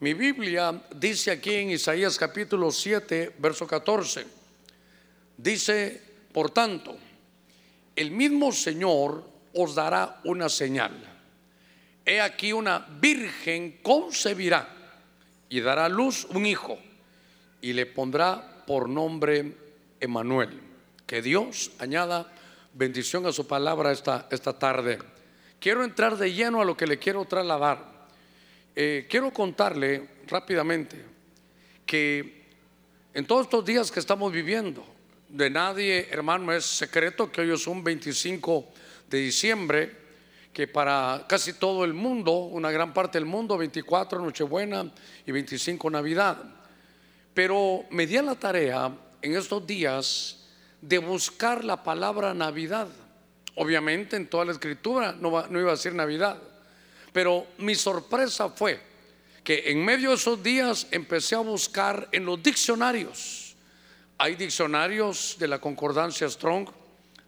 Mi Biblia dice aquí en Isaías capítulo 7, verso 14, dice, por tanto, el mismo Señor os dará una señal. He aquí una virgen concebirá y dará a luz un hijo y le pondrá por nombre Emanuel. Que Dios añada bendición a su palabra esta, esta tarde. Quiero entrar de lleno a lo que le quiero trasladar. Eh, quiero contarle rápidamente que en todos estos días que estamos viviendo, de nadie, hermano, es secreto que hoy es un 25 de diciembre, que para casi todo el mundo, una gran parte del mundo, 24 Nochebuena y 25 Navidad. Pero me di a la tarea en estos días de buscar la palabra Navidad. Obviamente en toda la escritura no, no iba a decir Navidad. Pero mi sorpresa fue que en medio de esos días empecé a buscar en los diccionarios. Hay diccionarios de la concordancia Strong,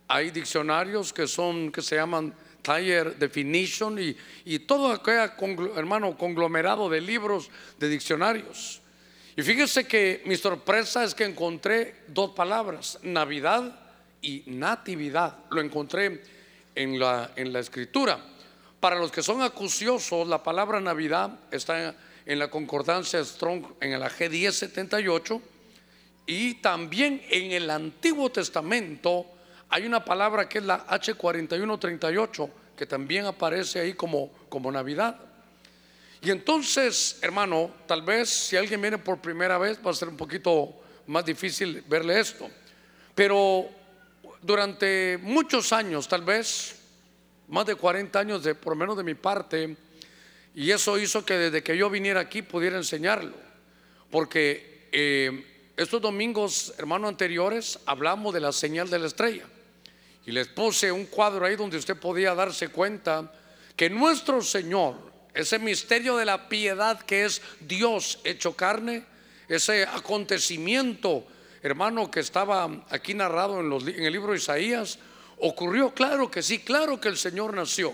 hay diccionarios que son que se llaman Tire Definition y, y todo aquel hermano conglomerado de libros de diccionarios. Y fíjese que mi sorpresa es que encontré dos palabras, Navidad y Natividad. Lo encontré en la, en la escritura. Para los que son acuciosos, la palabra Navidad está en la concordancia Strong en la G1078 y también en el Antiguo Testamento hay una palabra que es la H4138 que también aparece ahí como, como Navidad. Y entonces, hermano, tal vez si alguien viene por primera vez va a ser un poquito más difícil verle esto. Pero durante muchos años, tal vez más de 40 años de por lo menos de mi parte, y eso hizo que desde que yo viniera aquí pudiera enseñarlo. Porque eh, estos domingos, hermano, anteriores, hablamos de la señal de la estrella. Y les puse un cuadro ahí donde usted podía darse cuenta que nuestro Señor ese misterio de la piedad que es Dios hecho carne, ese acontecimiento, hermano, que estaba aquí narrado en, en, el libro de Isaías, ocurrió, claro que sí, claro que el Señor nació.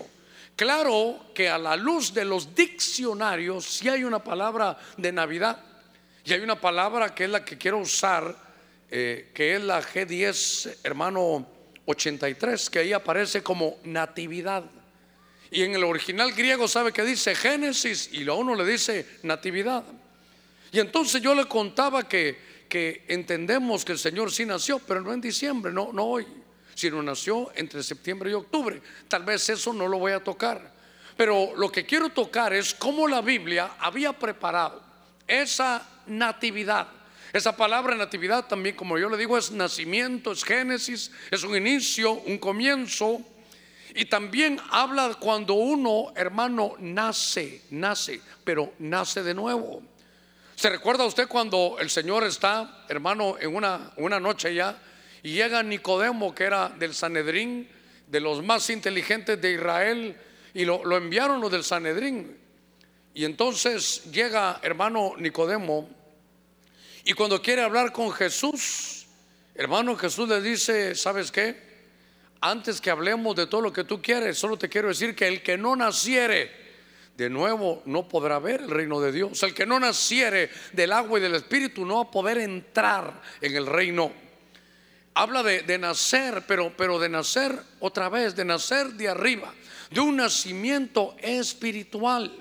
Claro que a la luz de los diccionarios sí hay una palabra de Navidad y hay una palabra que es la que quiero usar, eh, que es la G10, hermano 83, que ahí aparece como natividad. Y en el original griego sabe que dice Génesis y a uno le dice Natividad. Y entonces yo le contaba que, que entendemos que el Señor sí nació, pero no en diciembre, no, no hoy, sino nació entre septiembre y octubre. Tal vez eso no lo voy a tocar. Pero lo que quiero tocar es cómo la Biblia había preparado esa natividad. Esa palabra natividad también, como yo le digo, es nacimiento, es génesis, es un inicio, un comienzo. Y también habla cuando uno, hermano, nace, nace, pero nace de nuevo. ¿Se recuerda usted cuando el Señor está, hermano, en una, una noche ya, y llega Nicodemo, que era del Sanedrín, de los más inteligentes de Israel, y lo, enviaron los del Sanedrín. Y entonces llega, hermano Nicodemo, y cuando quiere hablar con Jesús, hermano Jesús le dice, ¿sabes qué? antes que hablemos de todo lo que tú quieres, solo te quiero decir que el que no naciere de nuevo no podrá ver el reino de Dios. El que no naciere del agua y del espíritu no va a poder entrar en el reino. Habla de, nacer, pero, pero de nacer otra vez, de nacer de arriba, de un nacimiento espiritual.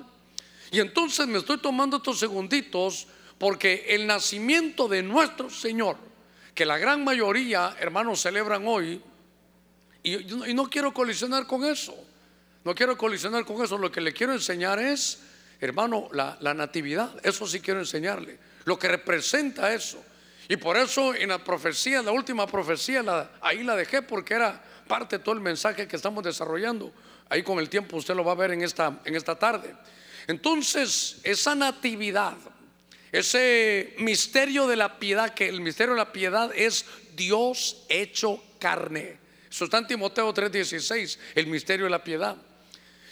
Y entonces me estoy tomando estos segunditos porque el nacimiento de nuestro Señor, que la gran mayoría, hermanos, celebran hoy, y, no quiero colisionar con eso. No quiero colisionar con eso. Lo que le quiero enseñar es, hermano, la, natividad. Eso sí quiero enseñarle. Lo que representa eso. Y por eso en la profecía, la última profecía, ahí la dejé porque era parte de todo el mensaje que estamos desarrollando. Ahí con el tiempo usted lo va a ver en esta, en esta tarde. Entonces, esa natividad, ese misterio de la piedad, que el misterio de la piedad es Dios hecho carne. Eso está en Timoteo 3:16, el misterio de la piedad.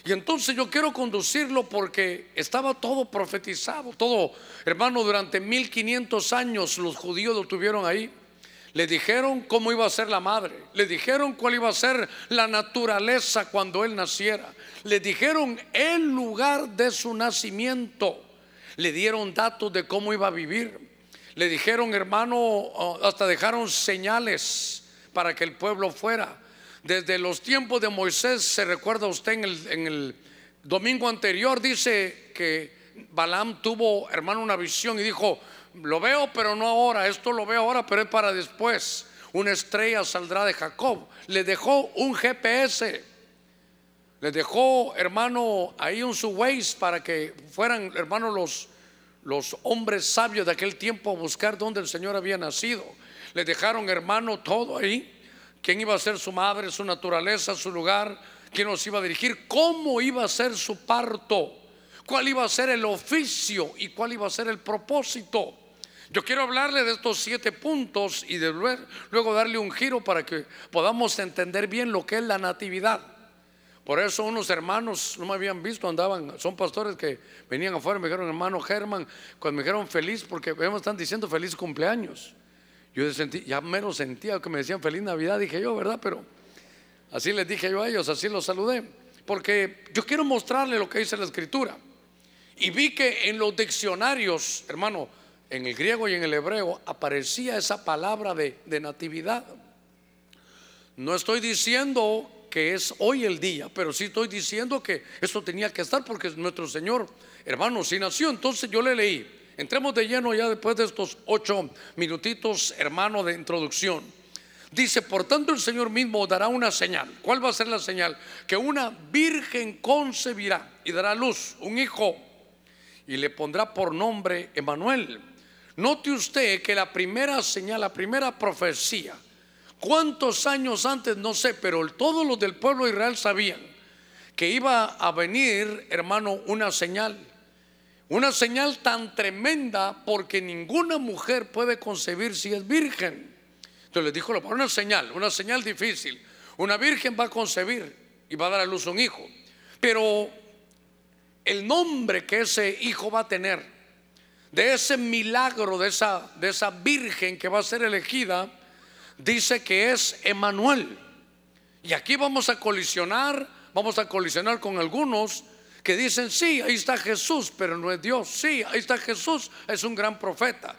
Y entonces yo quiero conducirlo porque estaba todo profetizado, todo, hermano, durante 1500 años los judíos lo tuvieron ahí. Le dijeron cómo iba a ser la madre, le dijeron cuál iba a ser la naturaleza cuando él naciera, le dijeron el lugar de su nacimiento, le dieron datos de cómo iba a vivir. Le dijeron, hermano, hasta dejaron señales para que el pueblo fuera. Desde los tiempos de Moisés, se recuerda usted en el, domingo anterior, dice que Balaam tuvo, hermano, una visión y dijo, lo veo, pero no ahora, esto lo veo ahora, pero es para después. Una estrella saldrá de Jacob. Le dejó un GPS. Le dejó, hermano, ahí un su para que fueran, hermano, los, los hombres sabios de aquel tiempo a buscar dónde el Señor había nacido. Le dejaron, hermano, todo ahí. Quién iba a ser su madre, su naturaleza, su lugar, quién nos iba a dirigir, cómo iba a ser su parto, cuál iba a ser el oficio y cuál iba a ser el propósito. Yo quiero hablarle de estos siete puntos y de luego darle un giro para que podamos entender bien lo que es la natividad. Por eso unos hermanos no me habían visto, andaban, son pastores que venían afuera, me dijeron, hermano Germán, cuando me dijeron feliz, porque me están diciendo feliz cumpleaños. Yo sentí, ya menos sentía que me decían feliz Navidad, dije yo, ¿verdad? Pero así les dije yo a ellos, así los saludé. Porque yo quiero mostrarle lo que dice la escritura. Y vi que en los diccionarios, hermano, en el griego y en el hebreo aparecía esa palabra de, natividad. No estoy diciendo que es hoy el día, pero sí estoy diciendo que eso tenía que estar porque nuestro Señor, hermano, sí nació. Entonces yo le leí. Entremos de lleno ya después de estos ocho minutitos, hermano, de introducción. Dice, por tanto el Señor mismo dará una señal. ¿Cuál va a ser la señal? Que una virgen concebirá y dará luz un hijo y le pondrá por nombre Emanuel Note usted que la primera señal, la primera profecía, cuántos años antes, no sé, pero todos los del pueblo de Israel sabían que iba a venir, hermano, una señal. Una señal tan tremenda porque ninguna mujer puede concebir si es virgen. Entonces les dijo, una señal, una señal difícil. Una virgen va a concebir y va a dar a luz un hijo. Pero el nombre que ese hijo va a tener de ese milagro de esa, de esa virgen que va a ser elegida, dice que es Emanuel. Y aquí vamos a colisionar, vamos a colisionar con algunos que dicen, sí, ahí está Jesús, pero no es Dios. Sí, ahí está Jesús, es un gran profeta.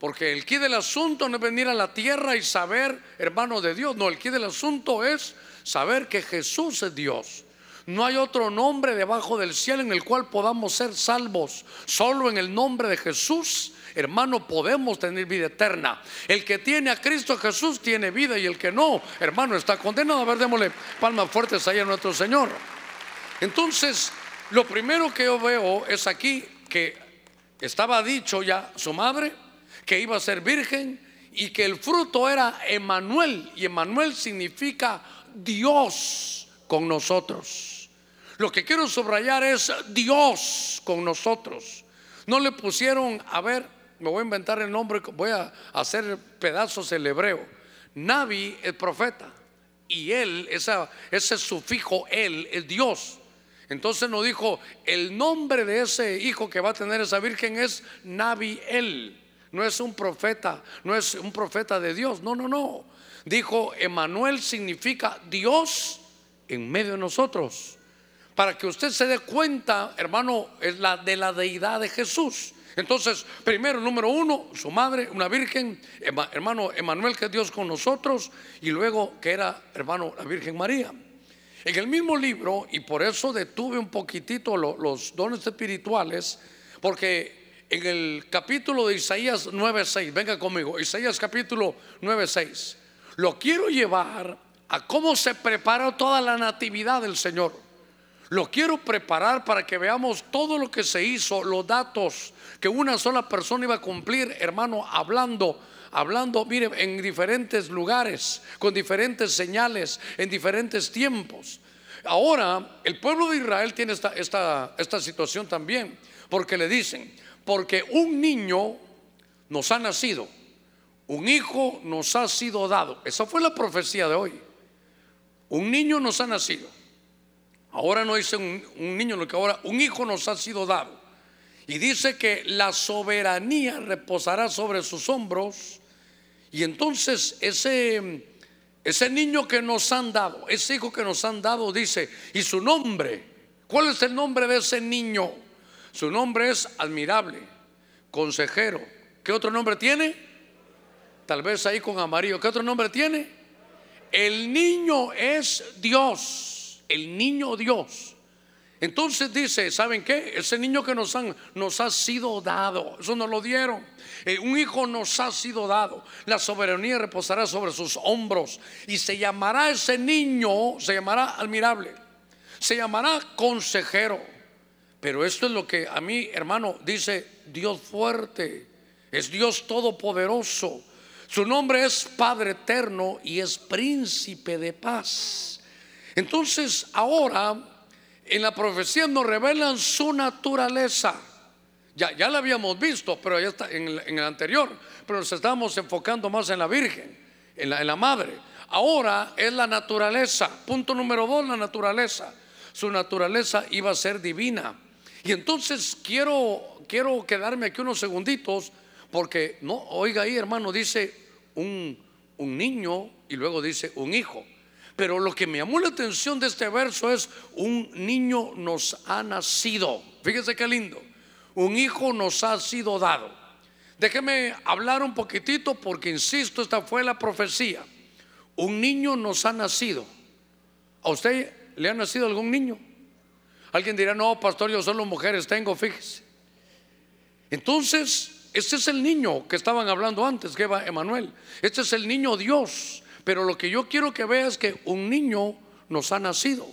Porque el quid del asunto no es venir a la tierra y saber, hermano de Dios. No, el quid del asunto es saber que Jesús es Dios. No hay otro nombre debajo del cielo en el cual podamos ser salvos. Solo en el nombre de Jesús, hermano, podemos tener vida eterna. El que tiene a Cristo Jesús tiene vida y el que no, hermano, está condenado. A ver, démosle palmas fuertes ahí a nuestro Señor. Entonces, lo primero que yo veo es aquí que estaba dicho ya su madre que iba a ser virgen y que el fruto era Emanuel y Emanuel significa Dios con nosotros. Lo que quiero subrayar es Dios con nosotros. No le pusieron, a ver, me voy a inventar el nombre, voy a hacer pedazos el hebreo. Navi el profeta y él, ese sufijo él, es Dios. Entonces nos dijo, el nombre de ese hijo que va a tener esa virgen es Navi él. No es un profeta, no es un profeta de Dios. No, no, no. Dijo, Emanuel significa Dios en medio de nosotros para que usted se dé cuenta, hermano, es la de la deidad de Jesús. Entonces, primero, número uno, su madre, una virgen, hermano Emanuel, que es Dios con nosotros, y luego que era, hermano, la Virgen María. En el mismo libro, y por eso detuve un poquitito los dones espirituales, porque en el capítulo de Isaías 9:6, venga conmigo, Isaías capítulo 9:6, lo quiero llevar a cómo se preparó toda la natividad del Señor. Lo quiero preparar para que veamos todo lo que se hizo, los datos que una sola persona iba a cumplir, hermano, hablando, hablando, mire, en diferentes lugares, con diferentes señales, en diferentes tiempos. Ahora, el pueblo de Israel tiene esta, esta, esta situación también, porque le dicen, porque un niño nos ha nacido, un hijo nos ha sido dado. Esa fue la profecía de hoy. Un niño nos ha nacido. Ahora no dice un, niño, lo que ahora un hijo nos ha sido dado. Y dice que la soberanía reposará sobre sus hombros. Y entonces ese, ese niño que nos han dado, ese hijo que nos han dado, dice, y su nombre, ¿cuál es el nombre de ese niño? Su nombre es admirable, consejero. ¿Qué otro nombre tiene? Tal vez ahí con amarillo. ¿Qué otro nombre tiene? El niño es Dios. El niño Dios. Entonces dice, ¿saben qué? Ese niño que nos, han, nos ha sido dado, eso nos lo dieron. Eh, un hijo nos ha sido dado. La soberanía reposará sobre sus hombros. Y se llamará ese niño, se llamará admirable. Se llamará consejero. Pero esto es lo que a mí, hermano, dice Dios fuerte. Es Dios todopoderoso. Su nombre es Padre eterno y es príncipe de paz. Entonces ahora en la profecía nos revelan su naturaleza. Ya, ya la habíamos visto, pero ya está en el, anterior, pero nos estamos enfocando más en la Virgen, en la, en la Madre. Ahora es la naturaleza. Punto número dos, la naturaleza. Su naturaleza iba a ser divina. Y entonces quiero, quiero quedarme aquí unos segunditos, porque no, oiga ahí, hermano, dice un, un niño y luego dice un hijo. Pero lo que me llamó la atención de este verso es, un niño nos ha nacido. Fíjese qué lindo. Un hijo nos ha sido dado. Déjeme hablar un poquitito porque, insisto, esta fue la profecía. Un niño nos ha nacido. ¿A usted le ha nacido algún niño? Alguien dirá, no, pastor, yo solo mujeres tengo, fíjese. Entonces, este es el niño que estaban hablando antes, que va Emanuel. Este es el niño Dios. Pero lo que yo quiero que veas es que un niño nos ha nacido.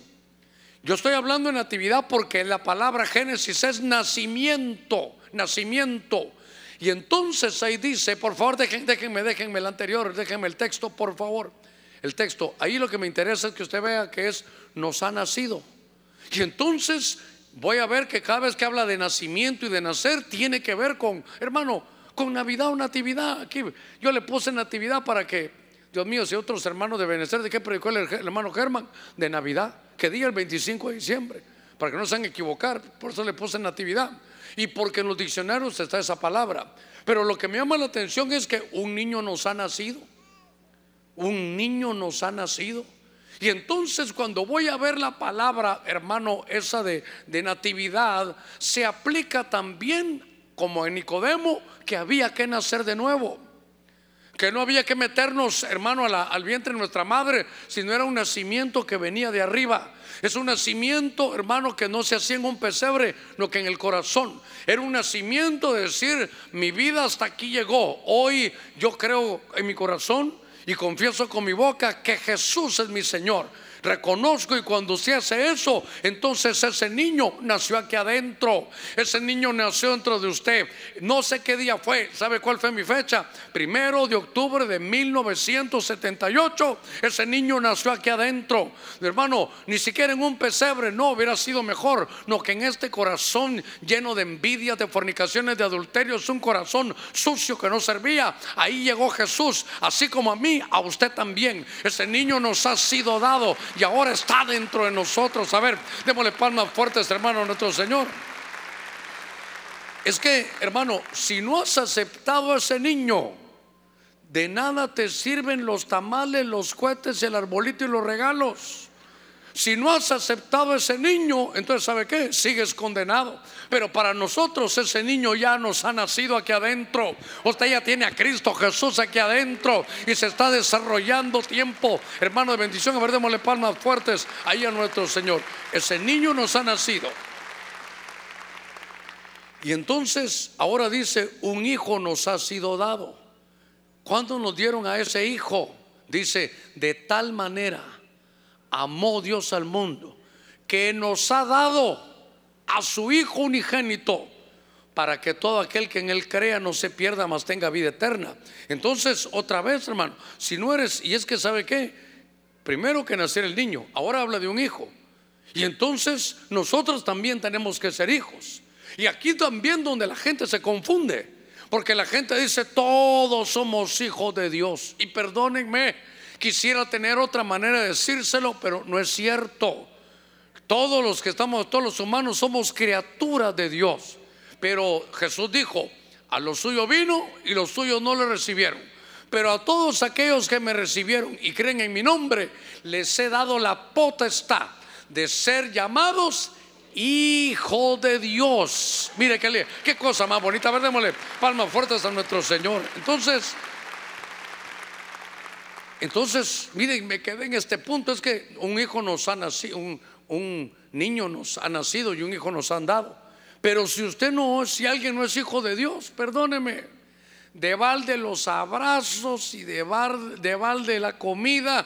Yo estoy hablando de natividad porque la palabra Génesis es nacimiento, nacimiento. Y entonces ahí dice, por favor, déjenme, déjenme, déjenme el anterior, déjenme el texto, por favor. El texto, ahí lo que me interesa es que usted vea que es nos ha nacido. Y entonces voy a ver que cada vez que habla de nacimiento y de nacer, tiene que ver con, hermano, con Navidad o Natividad. Aquí yo le puse Natividad para que Dios mío, si otros hermanos deben ser, ¿de qué predicó el hermano Germán? De Navidad. ¿Qué día? El 25 de diciembre. Para que no se hagan equivocar. Por eso le puse natividad. Y porque en los diccionarios está esa palabra. Pero lo que me llama la atención es que un niño nos ha nacido. Un niño nos ha nacido. Y entonces cuando voy a ver la palabra, hermano, esa de, de natividad, se aplica también como en Nicodemo, que había que nacer de nuevo que no había que meternos, hermano, al vientre de nuestra madre, sino era un nacimiento que venía de arriba. Es un nacimiento, hermano, que no se hacía en un pesebre, no que en el corazón. Era un nacimiento de decir, mi vida hasta aquí llegó. Hoy yo creo en mi corazón y confieso con mi boca que Jesús es mi Señor reconozco y cuando usted hace eso, entonces ese niño nació aquí adentro. Ese niño nació dentro de usted. No sé qué día fue. ¿Sabe cuál fue mi fecha? Primero de octubre de 1978. Ese niño nació aquí adentro. Hermano, ni siquiera en un pesebre no hubiera sido mejor. No que en este corazón lleno de envidia, de fornicaciones, de adulterio, es un corazón sucio que no servía. Ahí llegó Jesús. Así como a mí, a usted también. Ese niño nos ha sido dado y ahora está dentro de nosotros. A ver, démosle palmas fuertes, hermano, a nuestro Señor. Es que, hermano, si no has aceptado a ese niño, de nada te sirven los tamales, los cohetes, el arbolito y los regalos. Si no has aceptado a ese niño, entonces ¿sabe qué? Sigues condenado. Pero para nosotros ese niño ya nos ha nacido aquí adentro. Usted ya tiene a Cristo Jesús aquí adentro y se está desarrollando tiempo. Hermano de bendición, a ver, démosle palmas fuertes ahí a nuestro Señor. Ese niño nos ha nacido. Y entonces ahora dice, un hijo nos ha sido dado. ¿Cuándo nos dieron a ese hijo? Dice, de tal manera amó Dios al mundo que nos ha dado a su Hijo unigénito para que todo aquel que en Él crea no se pierda, mas tenga vida eterna. Entonces, otra vez, hermano, si no eres, y es que sabe qué, primero que nacer el niño, ahora habla de un hijo. Y entonces nosotros también tenemos que ser hijos. Y aquí también donde la gente se confunde, porque la gente dice, todos somos hijos de Dios. Y perdónenme, quisiera tener otra manera de decírselo, pero no es cierto. Todos los que estamos, todos los humanos somos criaturas de Dios. Pero Jesús dijo, a los suyos vino y los suyos no le recibieron. Pero a todos aquellos que me recibieron y creen en mi nombre, les he dado la potestad de ser llamados hijo de Dios. Mire qué, qué cosa más bonita. A ver, démosle palmas fuertes a nuestro Señor. Entonces, entonces, miren, me quedé en este punto. Es que un hijo nos ha nacido, un, niño nos ha nacido y un hijo nos han dado. Pero si usted no, si alguien no es hijo de Dios, perdóneme, de balde los abrazos y de, de balde la comida,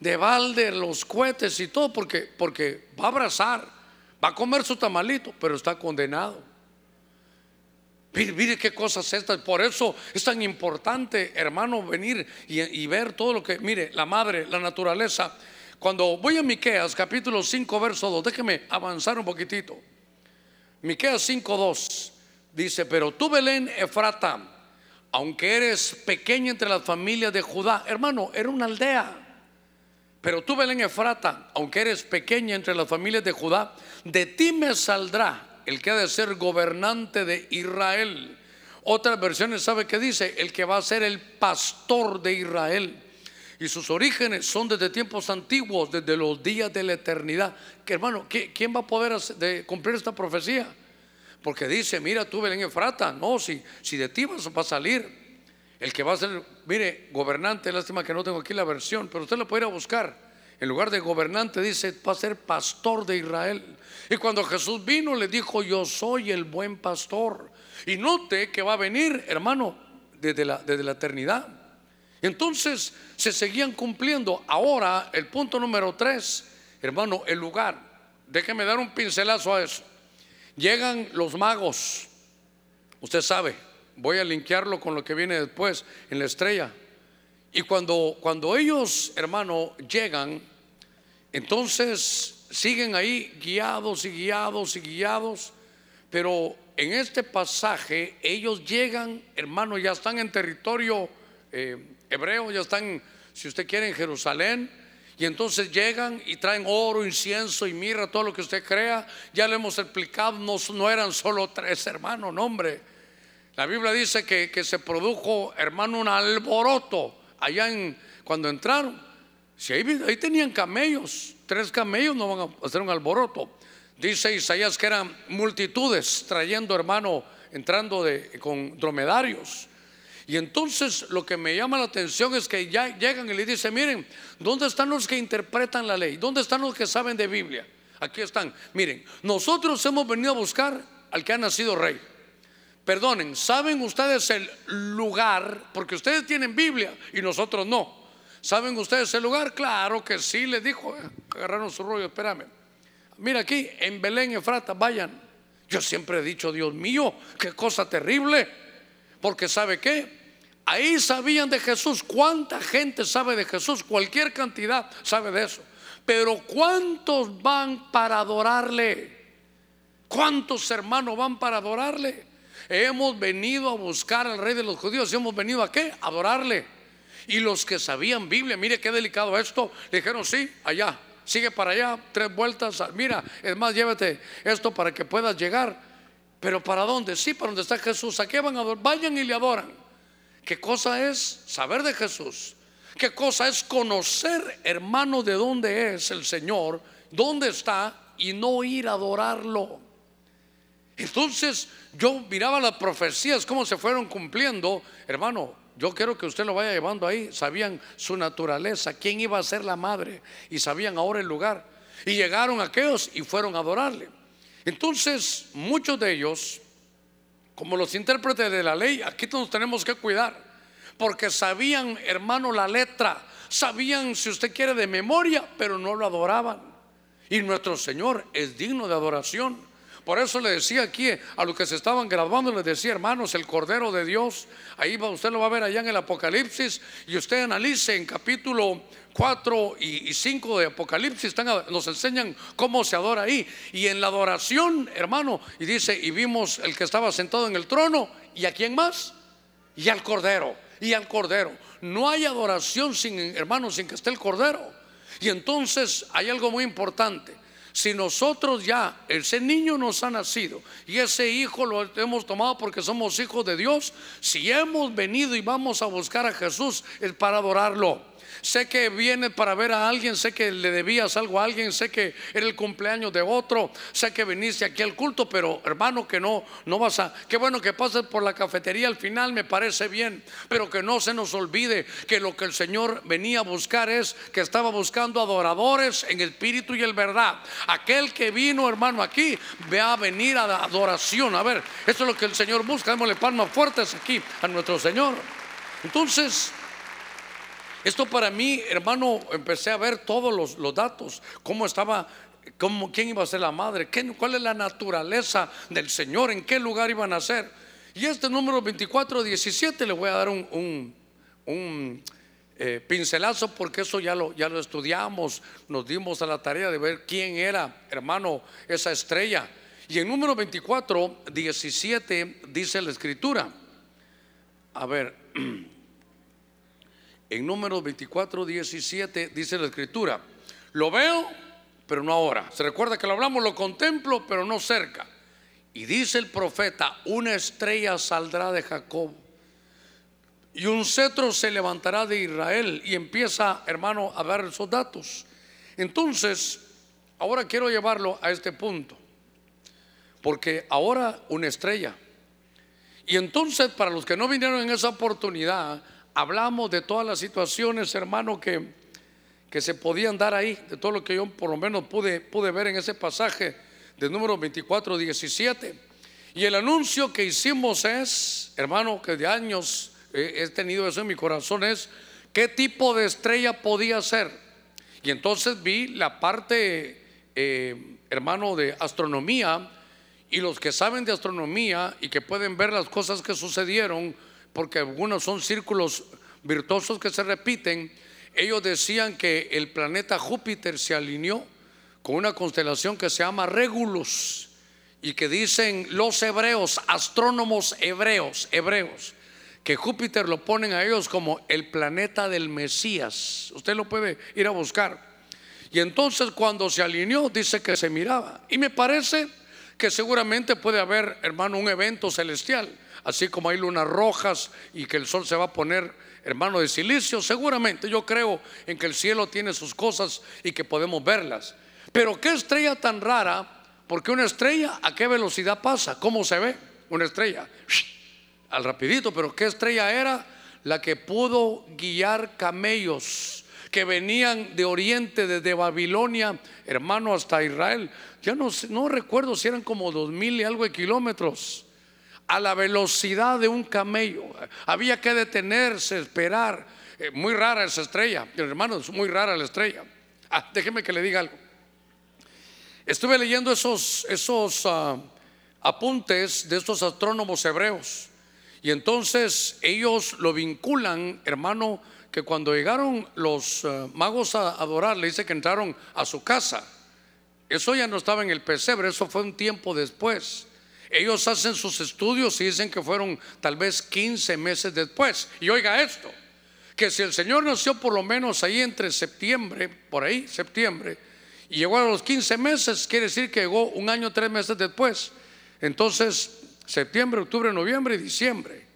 de balde los cohetes y todo, porque, porque va a abrazar, va a comer su tamalito, pero está condenado. Mire, qué cosas estas. Por eso es tan importante, hermano, venir y, y, ver todo lo que, mire, la madre, la naturaleza. Cuando voy a Miqueas, capítulo 5, verso 2, déjeme avanzar un poquitito. Miqueas 5, 2 dice: Pero tú, Belén, Efrata, aunque eres pequeña entre las familias de Judá, hermano, era una aldea. Pero tú, Belén Efrata, aunque eres pequeña entre las familias de Judá, de ti me saldrá el que ha de ser gobernante de Israel. Otras versiones, ¿sabe qué dice? El que va a ser el pastor de Israel. Y sus orígenes son desde tiempos antiguos, desde los días de la eternidad. Que hermano, ¿quién va a poder cumplir esta profecía? Porque dice, mira tú Belén Efrata, no, si, si de ti vas, va a salir el que va a ser, mire, gobernante, lástima que no tengo aquí la versión, pero usted lo puede ir a buscar. En lugar de gobernante dice, va a ser pastor de Israel. Y cuando Jesús vino le dijo, yo soy el buen pastor. Y note que va a venir, hermano, desde la, desde la eternidad. Entonces se seguían cumpliendo. Ahora, el punto número tres, hermano, el lugar. Déjeme dar un pincelazo a eso. Llegan los magos. Usted sabe, voy a linkearlo con lo que viene después en la estrella. Y cuando, cuando ellos, hermano, llegan, entonces siguen ahí guiados y guiados y guiados, pero en este pasaje ellos llegan, hermano, ya están en territorio eh, hebreo, ya están, si usted quiere, en Jerusalén. Y entonces llegan y traen oro, incienso y mirra, todo lo que usted crea. Ya le hemos explicado, no, no eran solo tres hermanos, no, hombre la Biblia dice que, se produjo, hermano, un alboroto allá en, cuando entraron. Si ahí, tenían camellos, tres camellos no van a hacer un alboroto. Dice Isaías que eran multitudes trayendo, hermano, entrando de, con dromedarios. Y entonces lo que me llama la atención es que ya llegan y le dicen, miren, ¿dónde están los que interpretan la ley? ¿Dónde están los que saben de Biblia? Aquí están. Miren, nosotros hemos venido a buscar al que ha nacido rey. Perdonen, ¿saben ustedes el lugar? Porque ustedes tienen Biblia y nosotros no. ¿Saben ustedes el lugar? Claro que sí, les dijo. Eh, agarraron su rollo, espérame. Mira aquí, en Belén, Efrata, vayan. Yo siempre he dicho, Dios mío, qué cosa terrible. Porque ¿sabe qué? Ahí sabían de Jesús. ¿Cuánta gente sabe de Jesús? Cualquier cantidad sabe de eso. Pero ¿cuántos van para adorarle? ¿Cuántos hermanos van para adorarle? Hemos venido a buscar al rey de los judíos y hemos venido a qué? A adorarle. Y los que sabían Biblia, mire qué delicado esto, le dijeron, sí, allá, sigue para allá, tres vueltas, mira, es más, llévate esto para que puedas llegar. Pero ¿para dónde? Sí, para donde está Jesús. ¿A qué van a adorar? Vayan y le adoran. ¿Qué cosa es saber de Jesús? ¿Qué cosa es conocer, hermano, de dónde es el Señor, dónde está y no ir a adorarlo? Entonces yo miraba las profecías, cómo se fueron cumpliendo. Hermano, yo quiero que usted lo vaya llevando ahí. Sabían su naturaleza, quién iba a ser la madre y sabían ahora el lugar. Y llegaron aquellos y fueron a adorarle. Entonces, muchos de ellos, como los intérpretes de la ley, aquí nos tenemos que cuidar. Porque sabían, hermano, la letra. Sabían, si usted quiere, de memoria, pero no lo adoraban. Y nuestro Señor es digno de adoración. Por eso le decía aquí a los que se estaban graduando, les decía, hermanos, el Cordero de Dios, ahí va, usted lo va a ver allá en el Apocalipsis, y usted analice en capítulo 4 y 5 de Apocalipsis, nos enseñan cómo se adora ahí. Y en la adoración, hermano, y dice, y vimos el que estaba sentado en el trono, ¿y a quién más? Y al Cordero, y al Cordero. No hay adoración sin, hermano, sin que esté el Cordero. Y entonces hay algo muy importante. Si nosotros ya, ese niño nos ha nacido y ese hijo lo hemos tomado porque somos hijos de Dios, si hemos venido y vamos a buscar a Jesús es para adorarlo. Sé que vienes para ver a alguien, sé que le debías algo a alguien, sé que era el cumpleaños de otro, sé que viniste aquí al culto, pero hermano que no, no vas a, qué bueno que pases por la cafetería al final, me parece bien, pero que no se nos olvide que lo que el Señor venía a buscar es que estaba buscando adoradores en espíritu y en verdad. Aquel que vino, hermano, aquí, ve a venir a la adoración. A ver, eso es lo que el Señor busca, démosle palmas fuertes aquí a nuestro Señor. Entonces, esto para mí, hermano, empecé a ver todos los, datos, cómo estaba, cómo, quién iba a ser la madre, ¿Qué, cuál es la naturaleza del Señor, en qué lugar iban a ser. Y este número 2417 le voy a dar un, eh, pincelazo porque eso ya lo, ya lo estudiamos, nos dimos a la tarea de ver quién era, hermano, esa estrella. Y en número 24, 17 dice la escritura. A ver, en número 24, 17 dice la escritura, lo veo, pero no ahora. Se recuerda que lo hablamos, lo contemplo, pero no cerca. Y dice el profeta, una estrella saldrá de Jacob y un cetro se levantará de Israel. Y empieza, hermano, a dar esos datos. Entonces, ahora quiero llevarlo a este punto. Porque ahora una estrella. Y entonces, para los que no vinieron en esa oportunidad, hablamos de todas las situaciones, hermano, que, que se podían dar ahí, de todo lo que yo por lo menos pude, pude ver en ese pasaje de número 24, 17. Y el anuncio que hicimos es, hermano, que de años he tenido eso en mi corazón, es qué tipo de estrella podía ser. Y entonces vi la parte, eh, hermano, de astronomía, y los que saben de astronomía y que pueden ver las cosas que sucedieron, porque algunos son círculos virtuosos que se repiten, ellos decían que el planeta Júpiter se alineó con una constelación que se llama Regulus y que dicen los hebreos, astrónomos hebreos, hebreos, que Júpiter lo ponen a ellos como el planeta del Mesías. Usted lo puede ir a buscar. Y entonces cuando se alineó dice que se miraba. Y me parece que seguramente puede haber, hermano, un evento celestial así como hay lunas rojas y que el sol se va a poner, hermano, de silicio, seguramente yo creo en que el cielo tiene sus cosas y que podemos verlas. Pero qué estrella tan rara, porque una estrella a qué velocidad pasa, ¿cómo se ve? Una estrella, al rapidito, pero qué estrella era la que pudo guiar camellos que venían de Oriente, desde Babilonia, hermano, hasta Israel. Ya no, no recuerdo si eran como dos mil y algo de kilómetros a la velocidad de un camello. Había que detenerse, esperar. Eh, muy rara esa estrella, hermano, es muy rara la estrella. Ah, déjeme que le diga algo. Estuve leyendo esos, esos ah, apuntes de estos astrónomos hebreos. Y entonces ellos lo vinculan, hermano, que cuando llegaron los ah, magos a adorar, le dice que entraron a su casa. Eso ya no estaba en el pesebre, eso fue un tiempo después. Ellos hacen sus estudios y dicen que fueron tal vez 15 meses después. Y oiga esto, que si el Señor nació por lo menos ahí entre septiembre, por ahí, septiembre, y llegó a los 15 meses, quiere decir que llegó un año, tres meses después. Entonces, septiembre, octubre, noviembre y diciembre.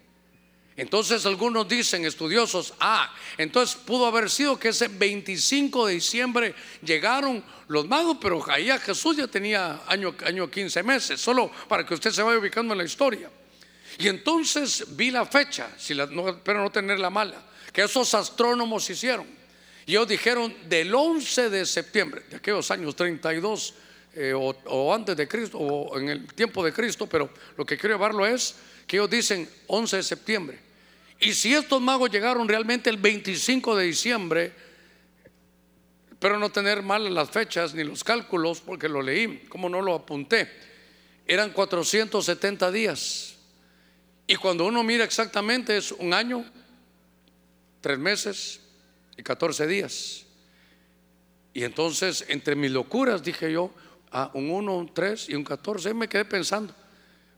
Entonces algunos dicen, estudiosos, ah, entonces pudo haber sido que ese 25 de diciembre llegaron los magos, pero ahí Jesús ya tenía año, año 15 meses, solo para que usted se vaya ubicando en la historia. Y entonces vi la fecha, si no, espero no tener la mala, que esos astrónomos hicieron. Y ellos dijeron del 11 de septiembre, de aquellos años 32 eh, o, o antes de Cristo, o en el tiempo de Cristo, pero lo que quiero llevarlo es que ellos dicen 11 de septiembre. Y si estos magos llegaron realmente el 25 de diciembre, pero no tener mal las fechas ni los cálculos, porque lo leí, como no lo apunté, eran 470 días. Y cuando uno mira exactamente es un año, tres meses y 14 días. Y entonces, entre mis locuras, dije yo, a ah, un 1, un 3 y un 14, me quedé pensando.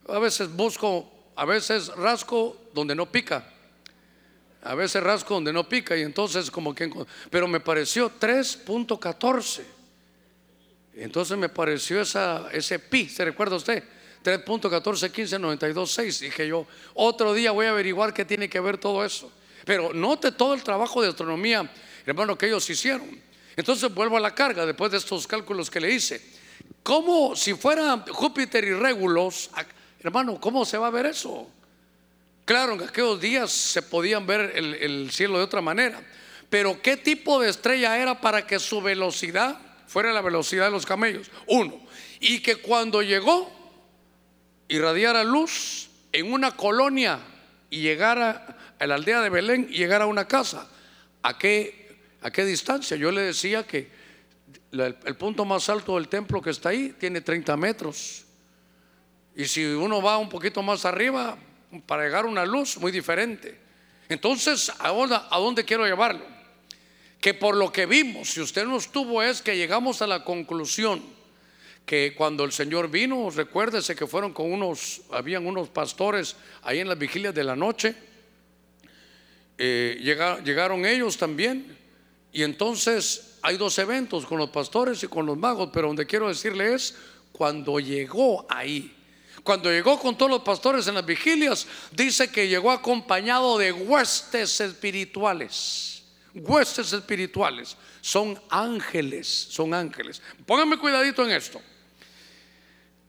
A veces busco, a veces rasco donde no pica. A veces rasco donde no pica y entonces como que... Pero me pareció 3.14. Entonces me pareció esa, ese pi, ¿se recuerda usted? 3.14, Dije yo, otro día voy a averiguar qué tiene que ver todo eso. Pero note todo el trabajo de astronomía hermano, que ellos hicieron. Entonces vuelvo a la carga después de estos cálculos que le hice. ¿Cómo si fuera Júpiter y Regulus, hermano, cómo se va a ver eso? Claro, en aquellos días se podían ver el, el cielo de otra manera, pero ¿qué tipo de estrella era para que su velocidad fuera la velocidad de los camellos? Uno, y que cuando llegó irradiara luz en una colonia y llegara a la aldea de Belén y llegara a una casa. ¿A qué, a qué distancia? Yo le decía que el, el punto más alto del templo que está ahí tiene 30 metros. Y si uno va un poquito más arriba, para llegar a una luz muy diferente. Entonces, ahora, ¿a dónde quiero llevarlo? Que por lo que vimos, si usted no estuvo, es que llegamos a la conclusión que cuando el Señor vino, recuérdese que fueron con unos, habían unos pastores ahí en las vigilias de la noche, eh, llegaron, ellos también, y entonces hay dos eventos con los pastores y con los magos, pero donde quiero decirle es cuando llegó ahí. Cuando llegó con todos los pastores en las vigilias, dice que llegó acompañado de huestes espirituales. Huestes espirituales. Son ángeles, son ángeles. Pónganme cuidadito en esto.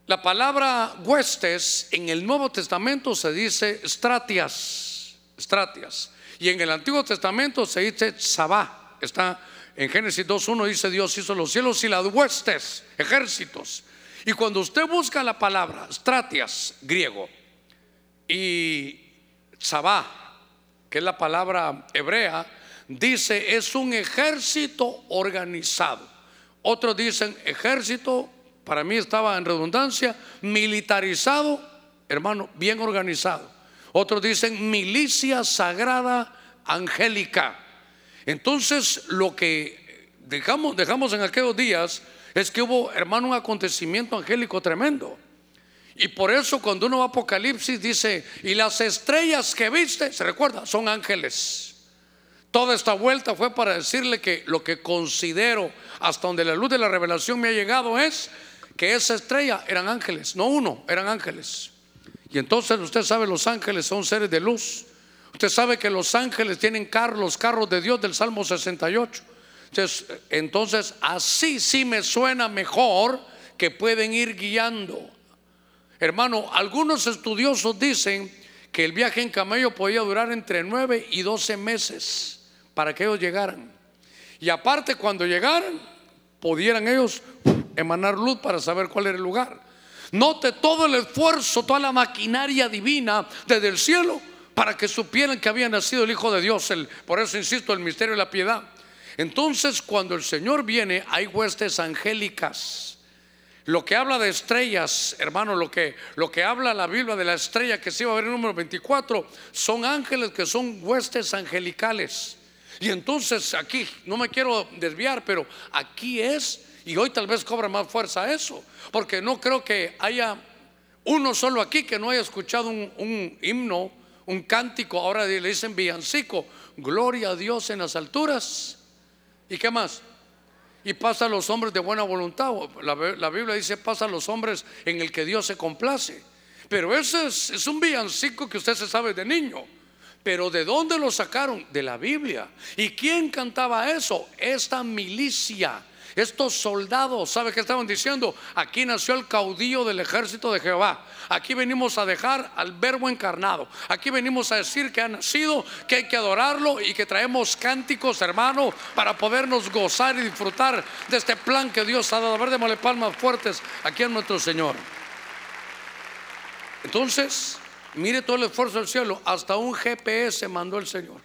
La palabra huestes en el Nuevo Testamento se dice stratias, stratias. Y en el Antiguo Testamento se dice sabá. Está en Génesis 2.1 dice Dios hizo los cielos y las huestes, ejércitos. Y cuando usted busca la palabra stratias, griego, y sabá, que es la palabra hebrea, dice es un ejército organizado. Otros dicen ejército para mí estaba en redundancia, militarizado, hermano, bien organizado. Otros dicen milicia sagrada angélica. Entonces, lo que dejamos, dejamos en aquellos días es que hubo, hermano, un acontecimiento angélico tremendo. Y por eso cuando uno va a Apocalipsis dice, y las estrellas que viste, se recuerda, son ángeles. Toda esta vuelta fue para decirle que lo que considero hasta donde la luz de la revelación me ha llegado es que esa estrella eran ángeles, no uno, eran ángeles. Y entonces usted sabe, los ángeles son seres de luz. Usted sabe que los ángeles tienen carros, los carros de Dios del Salmo 68. Entonces, entonces, así sí me suena mejor que pueden ir guiando. Hermano, algunos estudiosos dicen que el viaje en camello podía durar entre 9 y 12 meses para que ellos llegaran. Y aparte, cuando llegaran, pudieran ellos emanar luz para saber cuál era el lugar. Note todo el esfuerzo, toda la maquinaria divina desde el cielo para que supieran que había nacido el Hijo de Dios. El, por eso insisto, el misterio de la piedad. Entonces, cuando el Señor viene, hay huestes angélicas. Lo que habla de estrellas, hermano, lo que, lo que habla la Biblia de la estrella que se va a ver en número 24, son ángeles que son huestes angelicales. Y entonces aquí, no me quiero desviar, pero aquí es y hoy tal vez cobra más fuerza eso, porque no creo que haya uno solo aquí que no haya escuchado un, himno, un cántico, ahora le dicen villancico, gloria a Dios en las alturas. ¿Y qué más? Y pasa a los hombres de buena voluntad. La, Biblia dice pasa a los hombres en el que Dios se complace. Pero ese es, es un villancico que usted se sabe de niño. Pero ¿de dónde lo sacaron? De la Biblia. ¿Y quién cantaba eso? Esta milicia estos soldados, ¿sabe qué estaban diciendo? Aquí nació el caudillo del ejército de Jehová. Aquí venimos a dejar al verbo encarnado. Aquí venimos a decir que ha nacido, que hay que adorarlo y que traemos cánticos, hermano, para podernos gozar y disfrutar de este plan que Dios ha dado. A ver, démosle palmas fuertes aquí a nuestro Señor. Entonces, mire todo el esfuerzo del cielo. Hasta un GPS mandó el Señor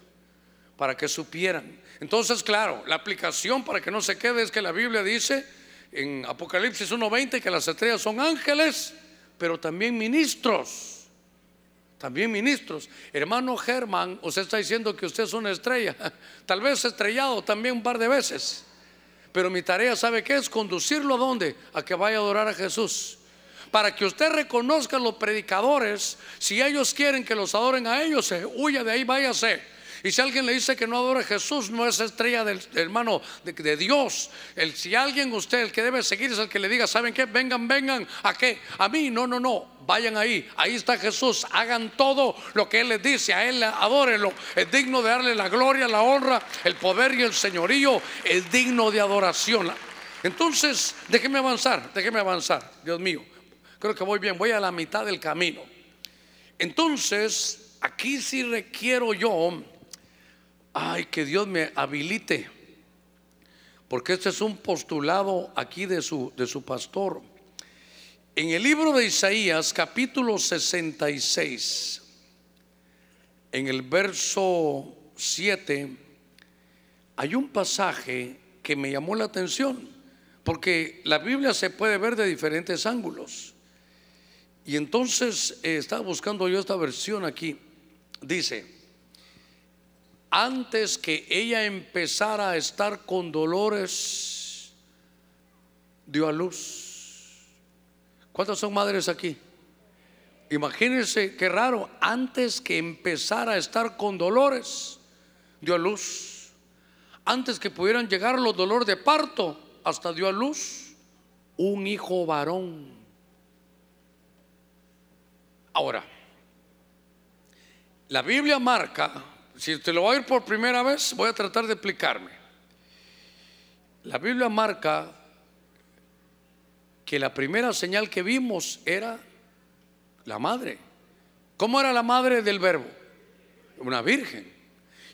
para que supieran entonces, claro, la aplicación para que no se quede es que la Biblia dice en Apocalipsis 1.20 que las estrellas son ángeles, pero también ministros. También ministros. Hermano Germán, usted está diciendo que usted es una estrella. Tal vez estrellado también un par de veces. Pero mi tarea, ¿sabe qué es? Conducirlo a dónde? A que vaya a adorar a Jesús. Para que usted reconozca a los predicadores, si ellos quieren que los adoren a ellos, huya de ahí, váyase Y si alguien le dice que no adora a Jesús, no es estrella del hermano de, Dios. El, si alguien usted, el que debe seguir es el que le diga, ¿saben qué? Vengan, vengan. ¿A qué? A mí, no, no, no. Vayan ahí. Ahí está Jesús. Hagan todo lo que Él les dice. A Él adórenlo. Es digno de darle la gloria, la honra, el poder y el señorío. Es digno de adoración. Entonces, déjeme avanzar, déjeme avanzar. Dios mío. Creo que voy bien. Voy a la mitad del camino. Entonces, aquí sí requiero yo ay, que Dios me habilite, porque este es un postulado aquí de su, de su pastor. En el libro de Isaías, capítulo 66, en el verso 7, hay un pasaje que me llamó la atención, porque la Biblia se puede ver de diferentes ángulos. Y entonces eh, estaba buscando yo esta versión aquí. Dice, antes que ella empezara a estar con dolores, dio a luz. ¿Cuántas son madres aquí? Imagínense qué raro, antes que empezara a estar con dolores, dio a luz. Antes que pudieran llegar los dolores de parto, hasta dio a luz un hijo varón. Ahora, la Biblia marca si te lo voy a ir por primera vez, voy a tratar de explicarme. La Biblia marca que la primera señal que vimos era la madre. ¿Cómo era la madre del verbo? Una virgen.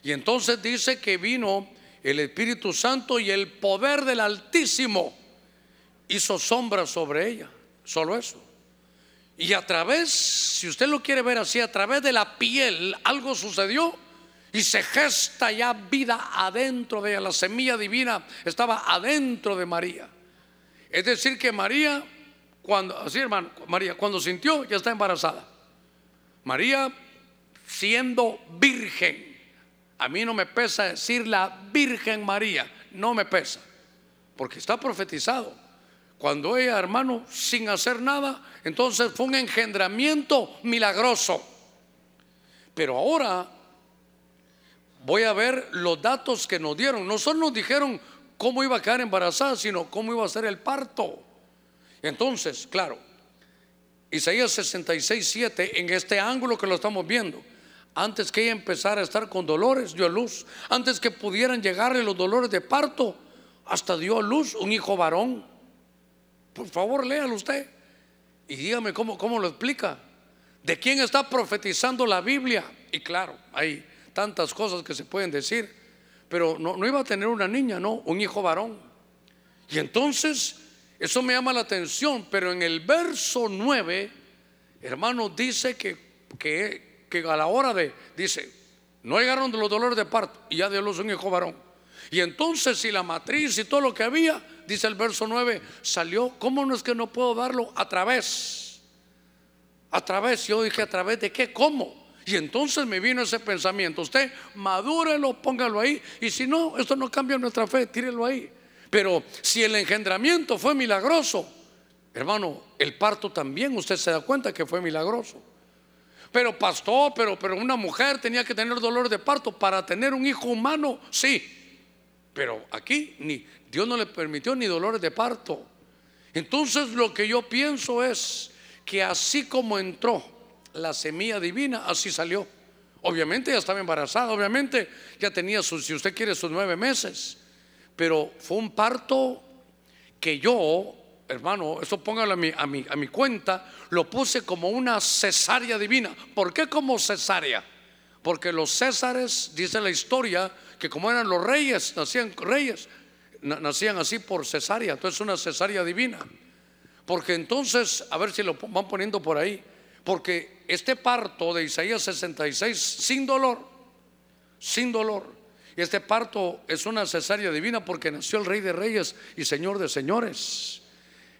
Y entonces dice que vino el Espíritu Santo y el poder del Altísimo hizo sombra sobre ella. Solo eso. Y a través, si usted lo quiere ver así, a través de la piel algo sucedió y se gesta ya vida adentro de ella. La semilla divina estaba adentro de María. Es decir, que María, cuando, así hermano, María, cuando sintió, ya está embarazada. María siendo virgen. A mí no me pesa decir la Virgen María, no me pesa, porque está profetizado. Cuando ella, hermano, sin hacer nada, entonces fue un engendramiento milagroso. Pero ahora voy a ver los datos que nos dieron. No solo nos dijeron cómo iba a quedar embarazada, sino cómo iba a ser el parto. Entonces, claro, Isaías 66, 7, en este ángulo que lo estamos viendo, antes que ella empezara a estar con dolores, dio luz. Antes que pudieran llegarle los dolores de parto, hasta dio luz un hijo varón. Por favor, léalo usted y dígame cómo, cómo lo explica. ¿De quién está profetizando la Biblia? Y claro, ahí tantas cosas que se pueden decir, pero no, iba a tener una niña, no, un hijo varón. Y entonces, eso me llama la atención, pero en el verso 9, hermano, dice que, que, a la hora de, dice, no llegaron de los dolores de parto y ya dio luz un hijo varón. Y entonces si la matriz y todo lo que había, dice el verso 9, salió, ¿cómo no es que no puedo darlo? A través. A través, yo dije, ¿a través de qué? ¿Cómo? Y entonces me vino ese pensamiento, usted madúrelo, póngalo ahí, y si no, esto no cambia nuestra fe, tírelo ahí. Pero si el engendramiento fue milagroso, hermano, el parto también, usted se da cuenta que fue milagroso. Pero pastor, pero, pero una mujer tenía que tener dolor de parto para tener un hijo humano, sí. Pero aquí ni Dios no le permitió ni dolores de parto. Entonces lo que yo pienso es que así como entró la semilla divina, así salió. Obviamente ya estaba embarazada, obviamente ya tenía sus, si usted quiere, sus nueve meses. Pero fue un parto que yo, hermano, eso póngalo a mi, a mi, a mi cuenta, lo puse como una cesárea divina. ¿Por qué como cesárea? Porque los césares, dice la historia, que como eran los reyes, nacían reyes, nacían así por cesárea, entonces una cesárea divina. Porque entonces, a ver si lo van poniendo por ahí, porque este parto de Isaías 66 sin dolor, sin dolor. Y este parto es una cesárea divina porque nació el Rey de Reyes y Señor de Señores.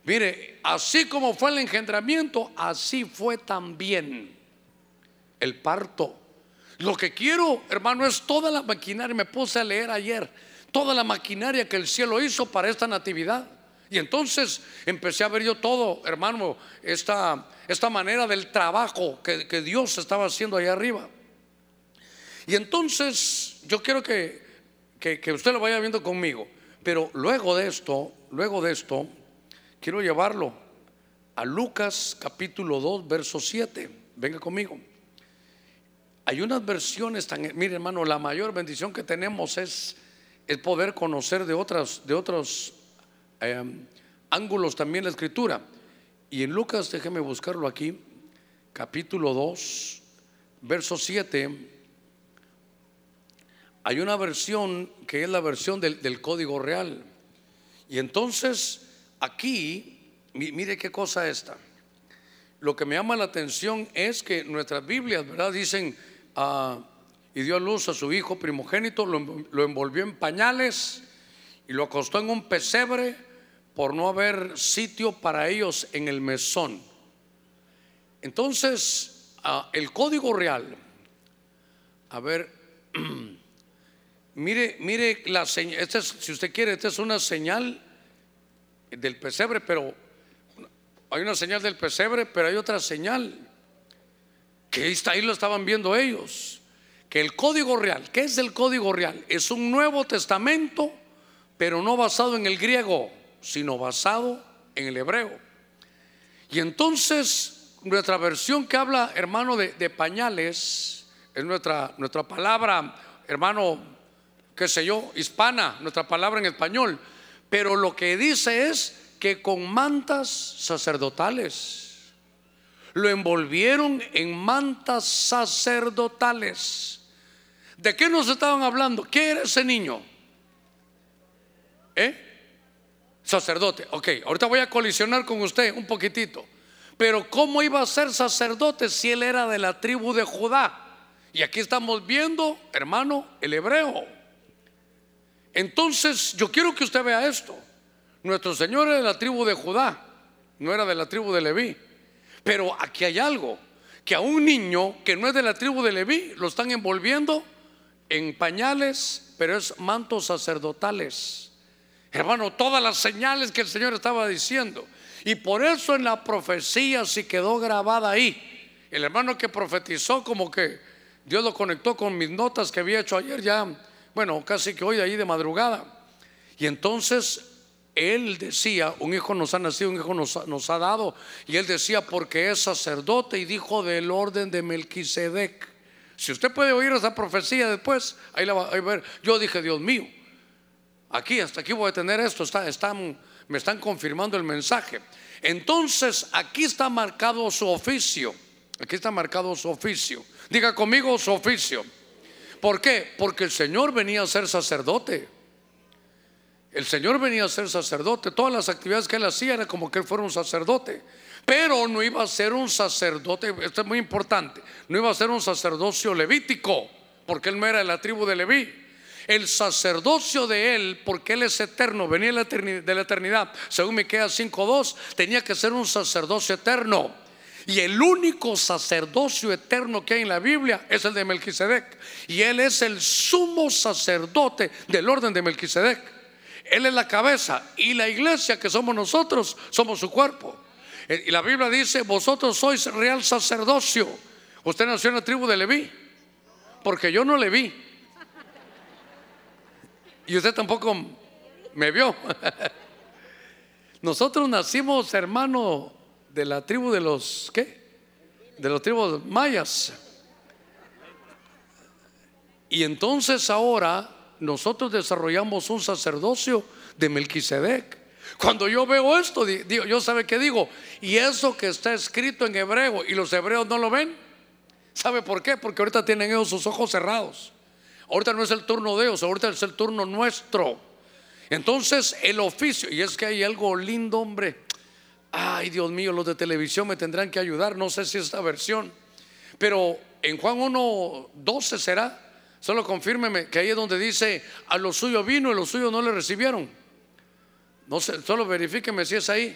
Mire, así como fue el engendramiento, así fue también el parto. Lo que quiero, hermano, es toda la maquinaria. Me puse a leer ayer toda la maquinaria que el cielo hizo para esta natividad. Y entonces empecé a ver yo todo, hermano, esta, esta manera del trabajo que, Dios estaba haciendo allá arriba. Y entonces yo quiero que, que, que usted lo vaya viendo conmigo. Pero luego de esto, luego de esto, quiero llevarlo a Lucas capítulo 2, verso 7. Venga conmigo. Hay unas versiones tan, mire hermano, la mayor bendición que tenemos es el poder conocer de otras, de otros eh, ángulos también la escritura. Y en Lucas, déjeme buscarlo aquí, capítulo 2, verso 7 hay una versión que es la versión del, código real. Y entonces aquí, mire qué cosa esta. Lo que me llama la atención es que nuestras Biblias, ¿verdad? Dicen, ah, y dio a luz a su hijo primogénito, lo, lo envolvió en pañales y lo acostó en un pesebre por no haber sitio para ellos en el mesón. Entonces, ah, el código real, a ver, Mire, mire la señal, si usted quiere, esta es una señal del pesebre, pero hay una señal del pesebre, pero hay otra señal que ahí lo estaban viendo ellos, que el código real, ¿qué es el código real? Es un Nuevo Testamento, pero no basado en el griego, sino basado en el hebreo. Y entonces nuestra versión que habla, hermano, de, pañales, es nuestra, nuestra palabra, hermano, qué sé yo, hispana, nuestra palabra en español. Pero lo que dice es que con mantas sacerdotales. Lo envolvieron en mantas sacerdotales. ¿De qué nos estaban hablando? ¿Qué era ese niño? ¿Eh? Sacerdote. Ok, ahorita voy a colisionar con usted un poquitito. Pero ¿cómo iba a ser sacerdote si él era de la tribu de Judá? Y aquí estamos viendo, hermano, el hebreo. Entonces, yo quiero que usted vea esto. Nuestro Señor era de la tribu de Judá, no era de la tribu de Leví. Pero aquí hay algo, que a un niño que no es de la tribu de Leví lo están envolviendo en pañales, pero es mantos sacerdotales. Hermano, todas las señales que el Señor estaba diciendo. Y por eso en la profecía se quedó grabada ahí. El hermano que profetizó como que Dios lo conectó con mis notas que había hecho ayer ya bueno, casi que hoy ahí de madrugada. Y entonces él decía, un hijo nos ha nacido, un hijo nos, ha dado. Y él decía, porque es sacerdote y dijo del orden de Melquisedec. Si usted puede oír esa profecía después, ahí la va a ver. Yo dije, Dios mío, aquí, hasta aquí voy a tener esto, está, están, me están confirmando el mensaje. Entonces, aquí está marcado su oficio. Aquí está marcado su oficio. Diga conmigo su oficio. ¿Por qué? Porque el Señor venía a ser sacerdote. El Señor venía a ser sacerdote. Todas las actividades que él hacía era como que él fuera un sacerdote. Pero no iba a ser un sacerdote, esto es muy importante, no iba a ser un sacerdocio levítico, porque él no era de la tribu de Leví. El sacerdocio de él, porque él es eterno, venía de la eternidad, según Miqueas 5:2, tenía que ser un sacerdocio eterno. Y el único sacerdocio eterno que hay en la Biblia es el de Melquisedec. Y él es el sumo sacerdote del orden de Melquisedec. Él es la cabeza y la iglesia que somos nosotros somos su cuerpo. Eh, y la Biblia dice, vosotros sois real sacerdocio. Usted nació en la tribu de Leví, porque yo no le vi. Y usted tampoco me vio. Nosotros nacimos, hermano, de la tribu de los, ¿qué? De los tribus mayas. Y entonces ahora nosotros desarrollamos un sacerdocio de Melquisedec. Cuando yo veo esto, digo, yo sabe qué digo, y eso que está escrito en hebreo y los hebreos no lo ven, ¿sabe por qué? Porque ahorita tienen ellos sus ojos cerrados. Ahorita no es el turno de ellos, ahorita es el turno nuestro. Entonces el oficio, y es que hay algo lindo, hombre, ay Dios mío, los de televisión me tendrán que ayudar, no sé si es esta versión, pero en Juan 1, 12 será, solo confírmeme que ahí es donde dice, a lo suyo vino y los suyos no le recibieron. No sé, solo verifíqueme si es ahí.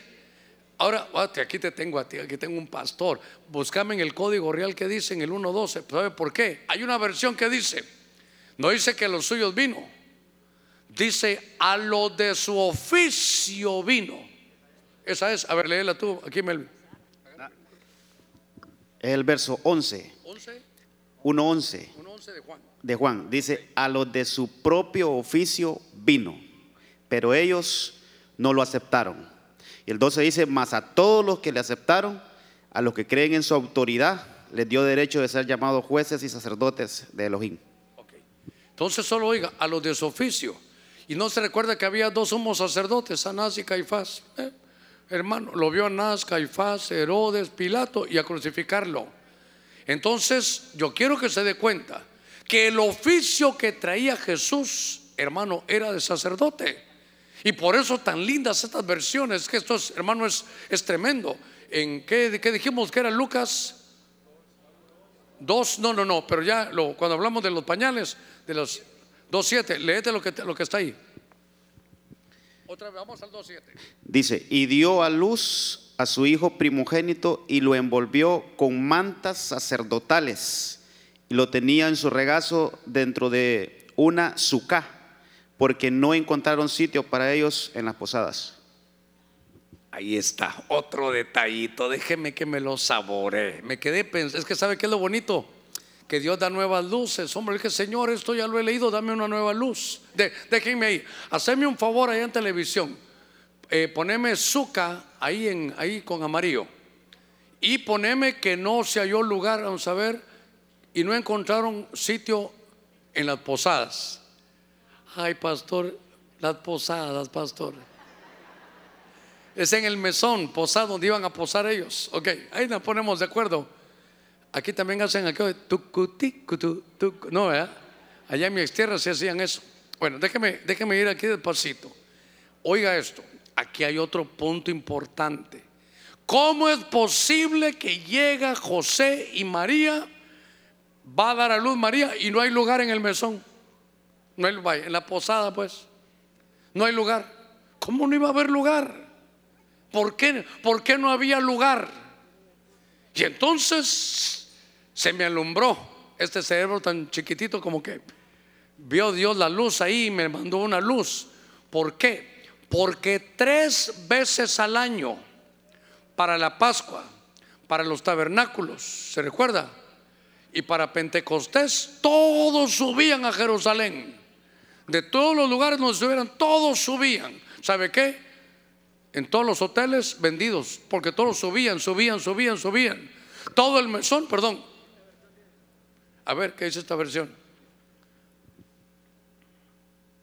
Ahora, aquí te tengo a ti, aquí tengo un pastor. Búscame en el código real que dice en el 1.12. ¿Sabe por qué? Hay una versión que dice, no dice que a los suyos vino, dice a lo de su oficio vino. Esa es, a ver, léela tú, aquí Melvin. El verso 11. 1.11 1.11 de Juan. de Juan. Dice, a los de su propio oficio vino, pero ellos no lo aceptaron. Y el 12 dice, mas a todos los que le aceptaron, a los que creen en su autoridad, les dio derecho de ser llamados jueces y sacerdotes de Elohim. Entonces solo oiga, a los de su oficio. Y no se recuerda que había dos sumos sacerdotes, Anás y Caifás. ¿eh? Hermano, lo vio Anás, Caifás, Herodes, Pilato y a crucificarlo. Entonces yo quiero que se dé cuenta que el oficio que traía Jesús, hermano, era de sacerdote. Y por eso tan lindas estas versiones, que esto es, hermano, es, es tremendo. ¿En qué, qué dijimos que era Lucas? Dos, no, no, no, pero ya lo, cuando hablamos de los pañales, de los 2.7, léete lo que, lo que está ahí. Otra vez, vamos al 2.7. Dice, y dio a luz a su hijo primogénito y lo envolvió con mantas sacerdotales y lo tenía en su regazo dentro de una sucá, porque no encontraron sitio para ellos en las posadas. Ahí está, otro detallito, déjeme que me lo saboree. Me quedé pensando, es que sabe qué es lo bonito, que Dios da nuevas luces. Hombre, dije, Señor, esto ya lo he leído, dame una nueva luz. De, déjenme ahí, haceme un favor ahí en televisión, eh, poneme Zucca ahí, ahí con amarillo. Y poneme que no se halló lugar, vamos a ver, y no encontraron sitio en las posadas. Ay, pastor, las posadas, pastor. Es en el mesón, posado, donde iban a posar ellos. Ok, ahí nos ponemos de acuerdo. Aquí también hacen aquello de tucuti, cutu, tucu. No, ¿verdad? Allá en mi tierra se hacían eso. Bueno, déjeme, déjeme ir aquí despacito. Oiga esto, aquí hay otro punto importante. ¿Cómo es posible que llega José y María? Va a dar a luz María y no hay lugar en el mesón. No hay lugar, en la posada pues. No hay lugar. ¿Cómo no iba a haber lugar? ¿Por qué, ¿Por qué no había lugar? Y entonces se me alumbró este cerebro tan chiquitito como que vio Dios la luz ahí y me mandó una luz. ¿Por qué? Porque tres veces al año, para la Pascua, para los tabernáculos, ¿se recuerda? Y para Pentecostés, todos subían a Jerusalén. De todos los lugares donde estuvieran, todos subían. ¿Sabe qué? En todos los hoteles vendidos, porque todos subían, subían, subían, subían. Todo el mesón, perdón. A ver, ¿qué dice esta versión?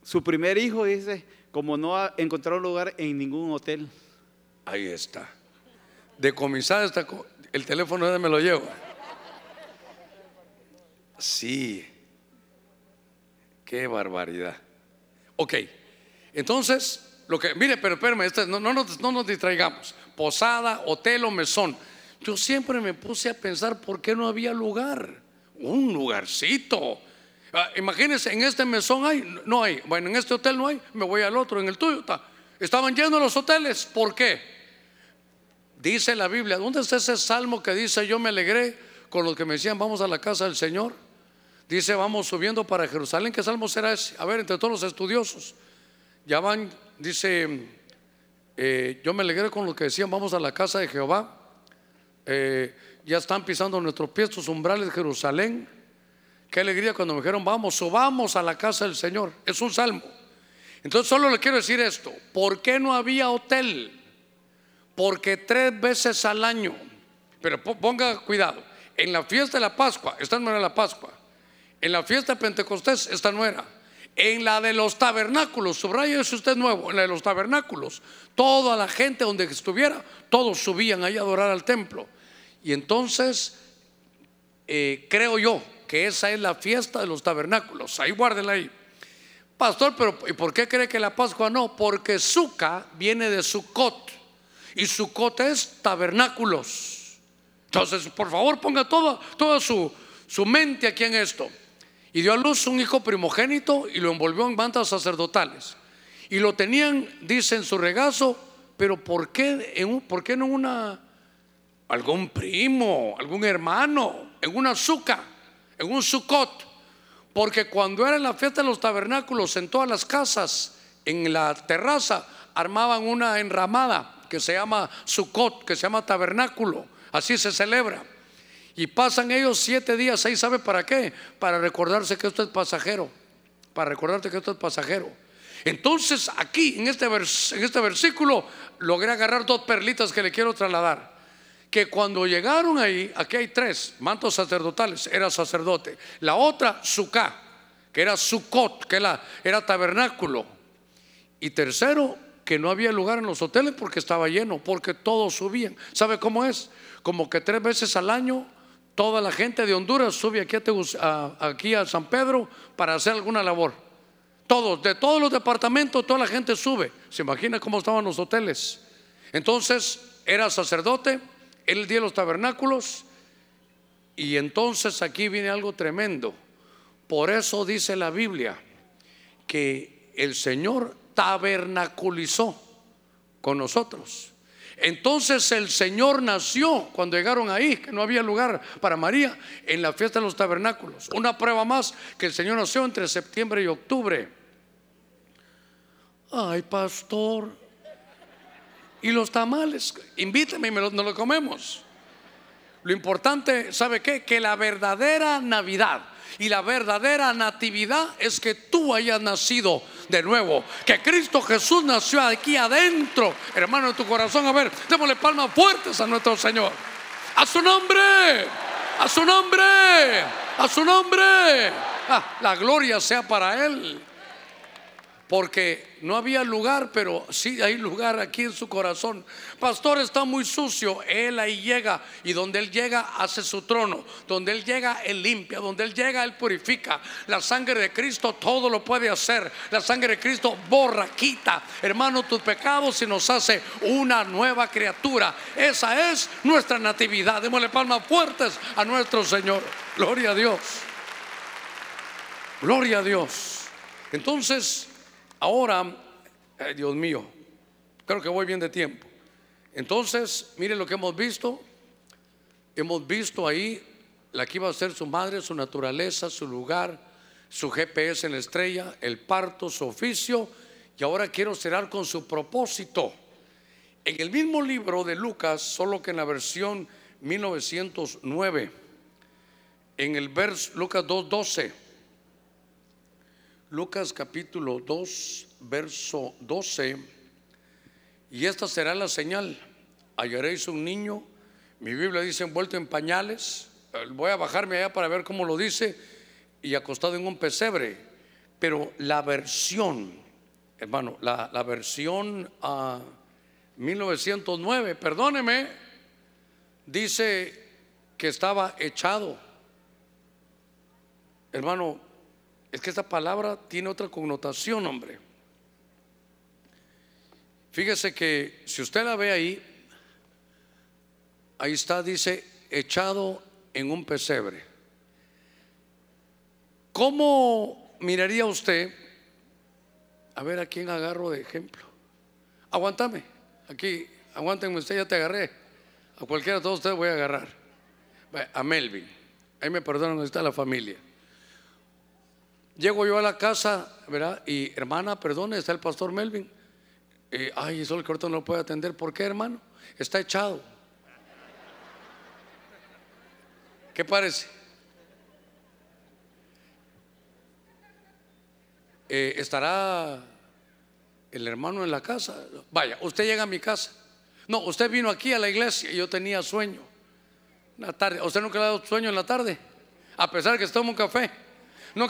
Su primer hijo dice, como no ha encontrado lugar en ningún hotel. Ahí está. Decomisada está el teléfono de me lo llevo. Sí. Qué barbaridad. Ok. Entonces, lo que, mire, pero espérame, no, no nos- no nos distraigamos. Posada, hotel o mesón. Yo siempre me puse a pensar por qué no había lugar. Un lugarcito. Ah, imagínense, en este mesón hay, no hay. Bueno, en este hotel no hay, me voy al otro, en el tuyo está. Estaban llenos los hoteles. ¿Por qué? Dice la Biblia, ¿dónde está ese salmo que dice yo me alegré con los que me decían vamos a la casa del Señor? Dice vamos subiendo para Jerusalén. ¿Qué salmo será ese? A ver, entre todos los estudiosos. Ya van, dice, eh, yo me alegré con los que decían vamos a la casa de Jehová. Eh, ya están pisando nuestros pies sus umbrales de Jerusalén. Qué alegría cuando me dijeron vamos, subamos a la casa del Señor. Es un salmo. Entonces solo le quiero decir esto. ¿Por qué no había hotel? Porque tres veces al año, pero po- ponga cuidado, en la fiesta de la Pascua, esta no era la Pascua, en la fiesta de Pentecostés, esta no era, en la de los tabernáculos, subraya eso usted nuevo, en la de los tabernáculos, toda la gente donde estuviera, todos subían ahí a adorar al templo. Y entonces, eh, creo yo que esa es la fiesta de los tabernáculos, ahí guárdenla ahí. Pastor, pero ¿y por qué cree que la Pascua no? Porque Sukkah viene de Sukkot y Sukkot es tabernáculos. Entonces, por favor, ponga toda, toda su, su mente aquí en esto. Y dio a luz un hijo primogénito y lo envolvió en mantas sacerdotales. Y lo tenían, dice, en su regazo, pero ¿por qué, en un- ¿por qué no una, algún primo, algún hermano, en una suca, en un sucot? Porque cuando era la fiesta de los tabernáculos, en todas las casas, en la terraza, armaban una enramada que se llama sucot, que se llama tabernáculo. Así se celebra. Y pasan ellos siete días ahí, ¿sabe para qué? Para recordarse que esto es pasajero. Para recordarte que esto es pasajero. Entonces aquí, en este, en este versículo, logré agarrar dos perlitas que le quiero trasladar. Que cuando llegaron ahí, aquí hay tres mantos sacerdotales, era sacerdote. La otra, Suká, que era Sucot, que era, era tabernáculo. Y tercero, que no había lugar en los hoteles porque estaba lleno, porque todos subían. ¿Sabe cómo es? Como que tres veces al año toda la gente de Honduras sube aquí a, aquí a San Pedro para hacer alguna labor. Todos, de todos los departamentos, toda la gente sube. ¿Se imagina cómo estaban los hoteles? Entonces, era sacerdote, día de los tabernáculos, y entonces aquí viene algo tremendo. Por eso dice la Biblia que el Señor tabernaculizó con nosotros. Entonces el Señor nació cuando llegaron ahí, que no había lugar para María, en la fiesta de los tabernáculos. Una prueba más que el Señor nació entre septiembre y octubre. Ay, pastor. Y los tamales, invítame y me lo comemos. Lo importante, ¿sabe qué? Que la verdadera Navidad y la verdadera natividad es que tú hayas nacido de nuevo. Que Cristo Jesús nació aquí adentro, hermano, en tu corazón. A ver, démosle palmas fuertes a nuestro Señor. A su nombre, a su nombre, a su nombre. Ah, la gloria sea para Él porque no había lugar, pero sí hay lugar aquí en su corazón. Pastor está muy sucio, él ahí llega y donde él llega hace su trono, donde él llega él limpia, donde él llega él purifica. La sangre de Cristo todo lo puede hacer. La sangre de Cristo borra, quita, hermano, tus pecados y nos hace una nueva criatura. Esa es nuestra natividad. Démosle palmas fuertes a nuestro Señor. Gloria a Dios. Gloria a Dios. Entonces, Ahora, Dios mío, creo que voy bien de tiempo. Entonces, mire lo que hemos visto. Hemos visto ahí la que iba a ser su madre, su naturaleza, su lugar, su GPS en la estrella, el parto, su oficio. Y ahora quiero cerrar con su propósito. En el mismo libro de Lucas, solo que en la versión 1909, en el verso Lucas 2.12 Lucas capítulo 2, verso 12. Y esta será la señal. Hallaréis un niño, mi Biblia dice envuelto en pañales. Eh, voy a bajarme allá para ver cómo lo dice. Y acostado en un pesebre. Pero la versión, hermano, la, versión a 1909, perdóneme, dice que estaba echado. Hermano, es que esta palabra tiene otra connotación, hombre. Fíjese que si usted la ve ahí, ahí está, dice, echado en un pesebre. ¿Cómo miraría usted? A ver a quién agarro de ejemplo. Aguántame, aquí, aguántenme usted, ya te agarré. A cualquiera de todos ustedes voy a agarrar. A Melvin. Ahí me perdonan, está la familia. Llego yo a la casa, ¿verdad? Y hermana, perdone, está el pastor Melvin. ay, eso el corto no lo puede atender. ¿Por qué, hermano? Está echado. ¿Qué parece? Eh, ¿Estará el hermano en la casa? Vaya, usted llega a mi casa. No, usted vino aquí a la iglesia y yo tenía sueño. La tarde. ¿Usted nunca le ha dado sueño en la tarde? A pesar que se toma un café. ¿No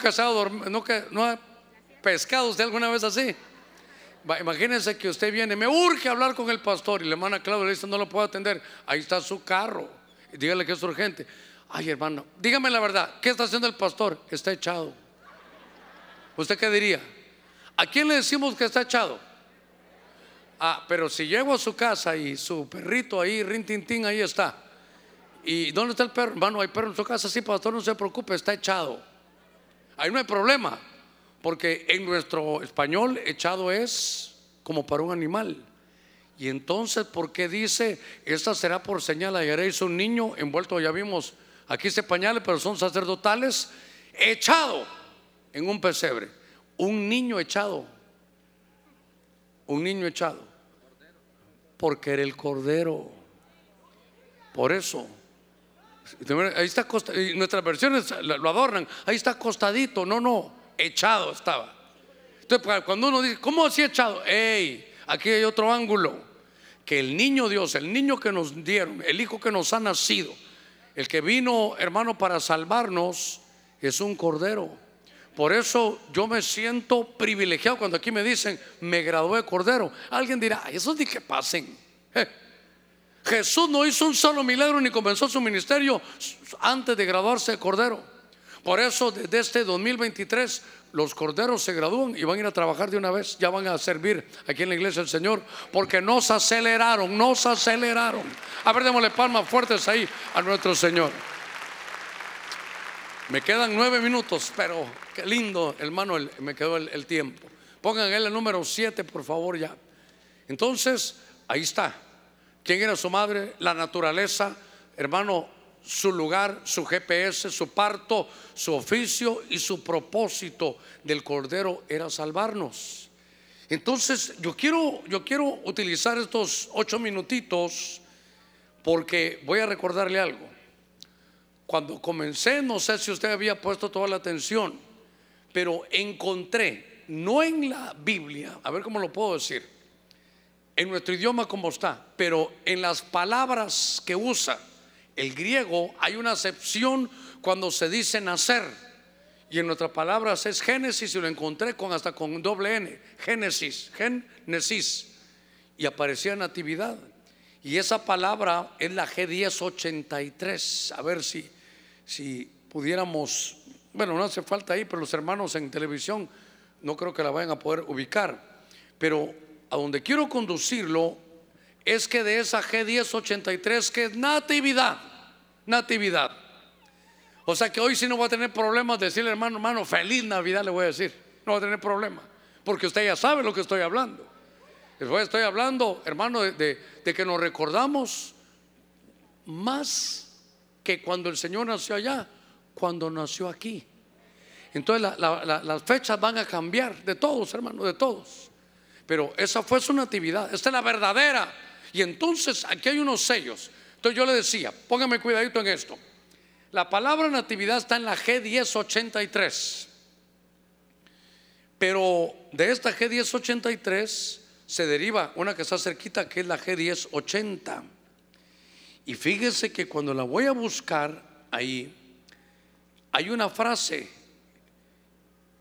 no, ha pescado usted alguna vez así? Imagínense que usted viene, me urge hablar con el pastor y la hermana Claudia le dice, no lo puedo atender. Ahí está su carro. Dígale que es urgente. Ay, hermano, dígame la verdad, ¿qué está haciendo el pastor? Está echado. ¿Usted qué diría? ¿A quién le decimos que está echado? Ah, pero si llego a su casa y su perrito ahí, rintintín, ahí está. ¿Y dónde está el perro? Hermano, hay perro en su casa, sí, pastor, no se preocupe, está echado. Ahí no hay problema, porque en nuestro español echado es como para un animal. Y entonces, ¿por qué dice, esta será por señal, hallaréis un niño envuelto, ya vimos, aquí se pañales, pero son sacerdotales, echado en un pesebre. Un niño echado. Un niño echado. Porque era el cordero. Por eso, Ahí está y nuestras versiones lo adornan. Ahí está acostadito. No, no, echado estaba. Entonces, cuando uno dice, ¿cómo así echado? ¡Ey! Aquí hay otro ángulo. Que el niño Dios, el niño que nos dieron, el hijo que nos ha nacido, el que vino, hermano, para salvarnos, es un cordero. Por eso yo me siento privilegiado cuando aquí me dicen, me gradué de cordero. Alguien dirá, "Ay, eso ni que pasen. Eh, Jesús no hizo un solo milagro ni comenzó su ministerio antes de graduarse de cordero. Por eso desde este 2023 los corderos se gradúan y van a ir a trabajar de una vez, ya van a servir aquí en la iglesia del Señor, porque nos aceleraron, nos aceleraron. A ver, démosle palmas fuertes ahí a nuestro Señor. Me quedan nueve minutos, pero qué lindo, hermano, me quedó el, el tiempo. Pongan el número siete, por favor, ya. Entonces, ahí está. ¿Quién era su madre? La naturaleza, hermano, su lugar, su GPS, su parto, su oficio y su propósito del Cordero era salvarnos. Entonces, yo quiero, yo quiero utilizar estos ocho minutitos porque voy a recordarle algo. Cuando comencé, no sé si usted había puesto toda la atención, pero encontré, no en la Biblia, a ver cómo lo puedo decir, en nuestro idioma como está, pero en las palabras que usa el griego hay una acepción cuando se dice nacer. Y en nuestras palabras es Génesis y lo encontré con hasta con doble N, Génesis, Génesis. Y aparecía natividad. Y esa palabra es la G1083. A ver si, si pudiéramos, bueno, no hace falta ahí, pero los hermanos en televisión no creo que la vayan a poder ubicar. Pero a donde quiero conducirlo es que de esa G1083 que es natividad, natividad. O sea que hoy sí no voy a tener problemas de decirle hermano, hermano, feliz Navidad le voy a decir. No voy a tener problema, porque usted ya sabe lo que estoy hablando. Después estoy hablando, hermano, de, que nos recordamos más que cuando el Señor nació allá, cuando nació aquí. Entonces la- la- la- las fechas van a cambiar de todos, hermano, de todos. Pero esa fue su natividad, esta es la verdadera. Y entonces aquí hay unos sellos. Entonces yo le decía, póngame cuidadito en esto. La palabra natividad está en la G1083. Pero de esta G1083 se deriva una que está cerquita que es la G1080. Y fíjese que cuando la voy a buscar ahí, hay una frase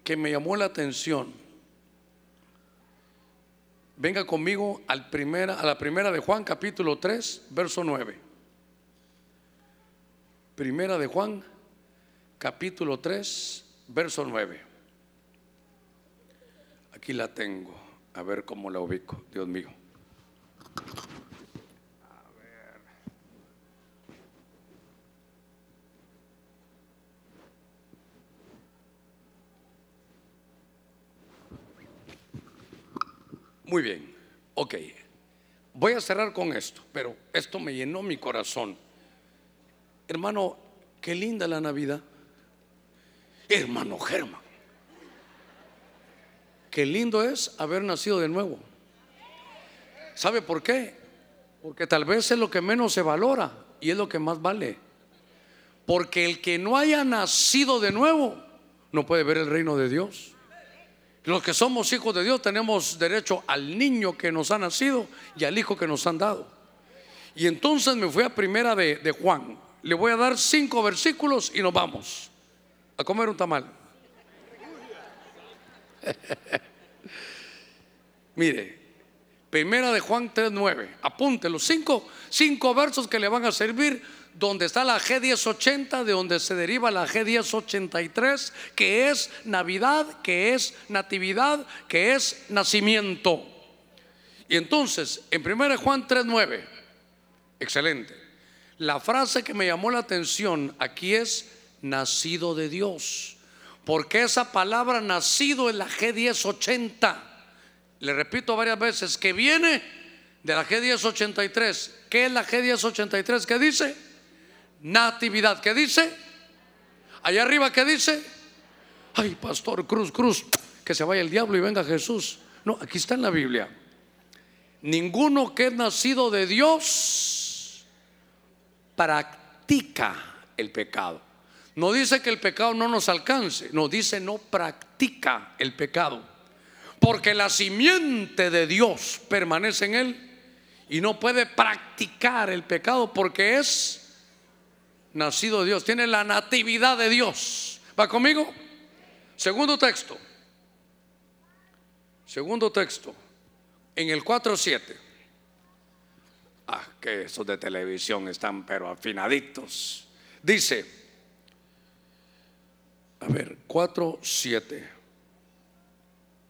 que me llamó la atención. Venga conmigo al primera, a la primera de Juan, capítulo 3, verso 9. Primera de Juan, capítulo 3, verso 9. Aquí la tengo. A ver cómo la ubico, Dios mío. Muy bien, ok. Voy a cerrar con esto, pero esto me llenó mi corazón. Hermano, qué linda la Navidad. Hermano Germán, qué lindo es haber nacido de nuevo. ¿Sabe por qué? Porque tal vez es lo que menos se valora y es lo que más vale. Porque el que no haya nacido de nuevo no puede ver el reino de Dios. Los que somos hijos de Dios tenemos derecho al niño que nos ha nacido y al hijo que nos han dado. Y entonces me fui a primera de, Juan. Le voy a dar cinco versículos y nos vamos a comer un tamal. Mire, primera de Juan 3.9. Apunte los cinco, cinco versos que le van a servir donde está la G1080, de donde se deriva la G1083, que es Navidad, que es Natividad, que es nacimiento. Y entonces, en 1 Juan 3:9, excelente. La frase que me llamó la atención aquí es nacido de Dios, porque esa palabra nacido es la G1080. Le repito varias veces que viene de la G1083. ¿Qué es la G1083? ¿Qué dice? Natividad. ¿Qué dice? Allá arriba, ¿qué dice? Ay, pastor, cruz, cruz, que se vaya el diablo y venga Jesús. No, aquí está en la Biblia. Ninguno que es nacido de Dios practica el pecado. No dice que el pecado no nos alcance, no dice no practica el pecado. Porque la simiente de Dios permanece en él y no puede practicar el pecado porque es nacido de Dios, tiene la natividad de Dios. ¿Va conmigo? Segundo texto. Segundo texto. En el 4.7. Ah, que esos de televisión están pero afinaditos. Dice, a ver, 4.7.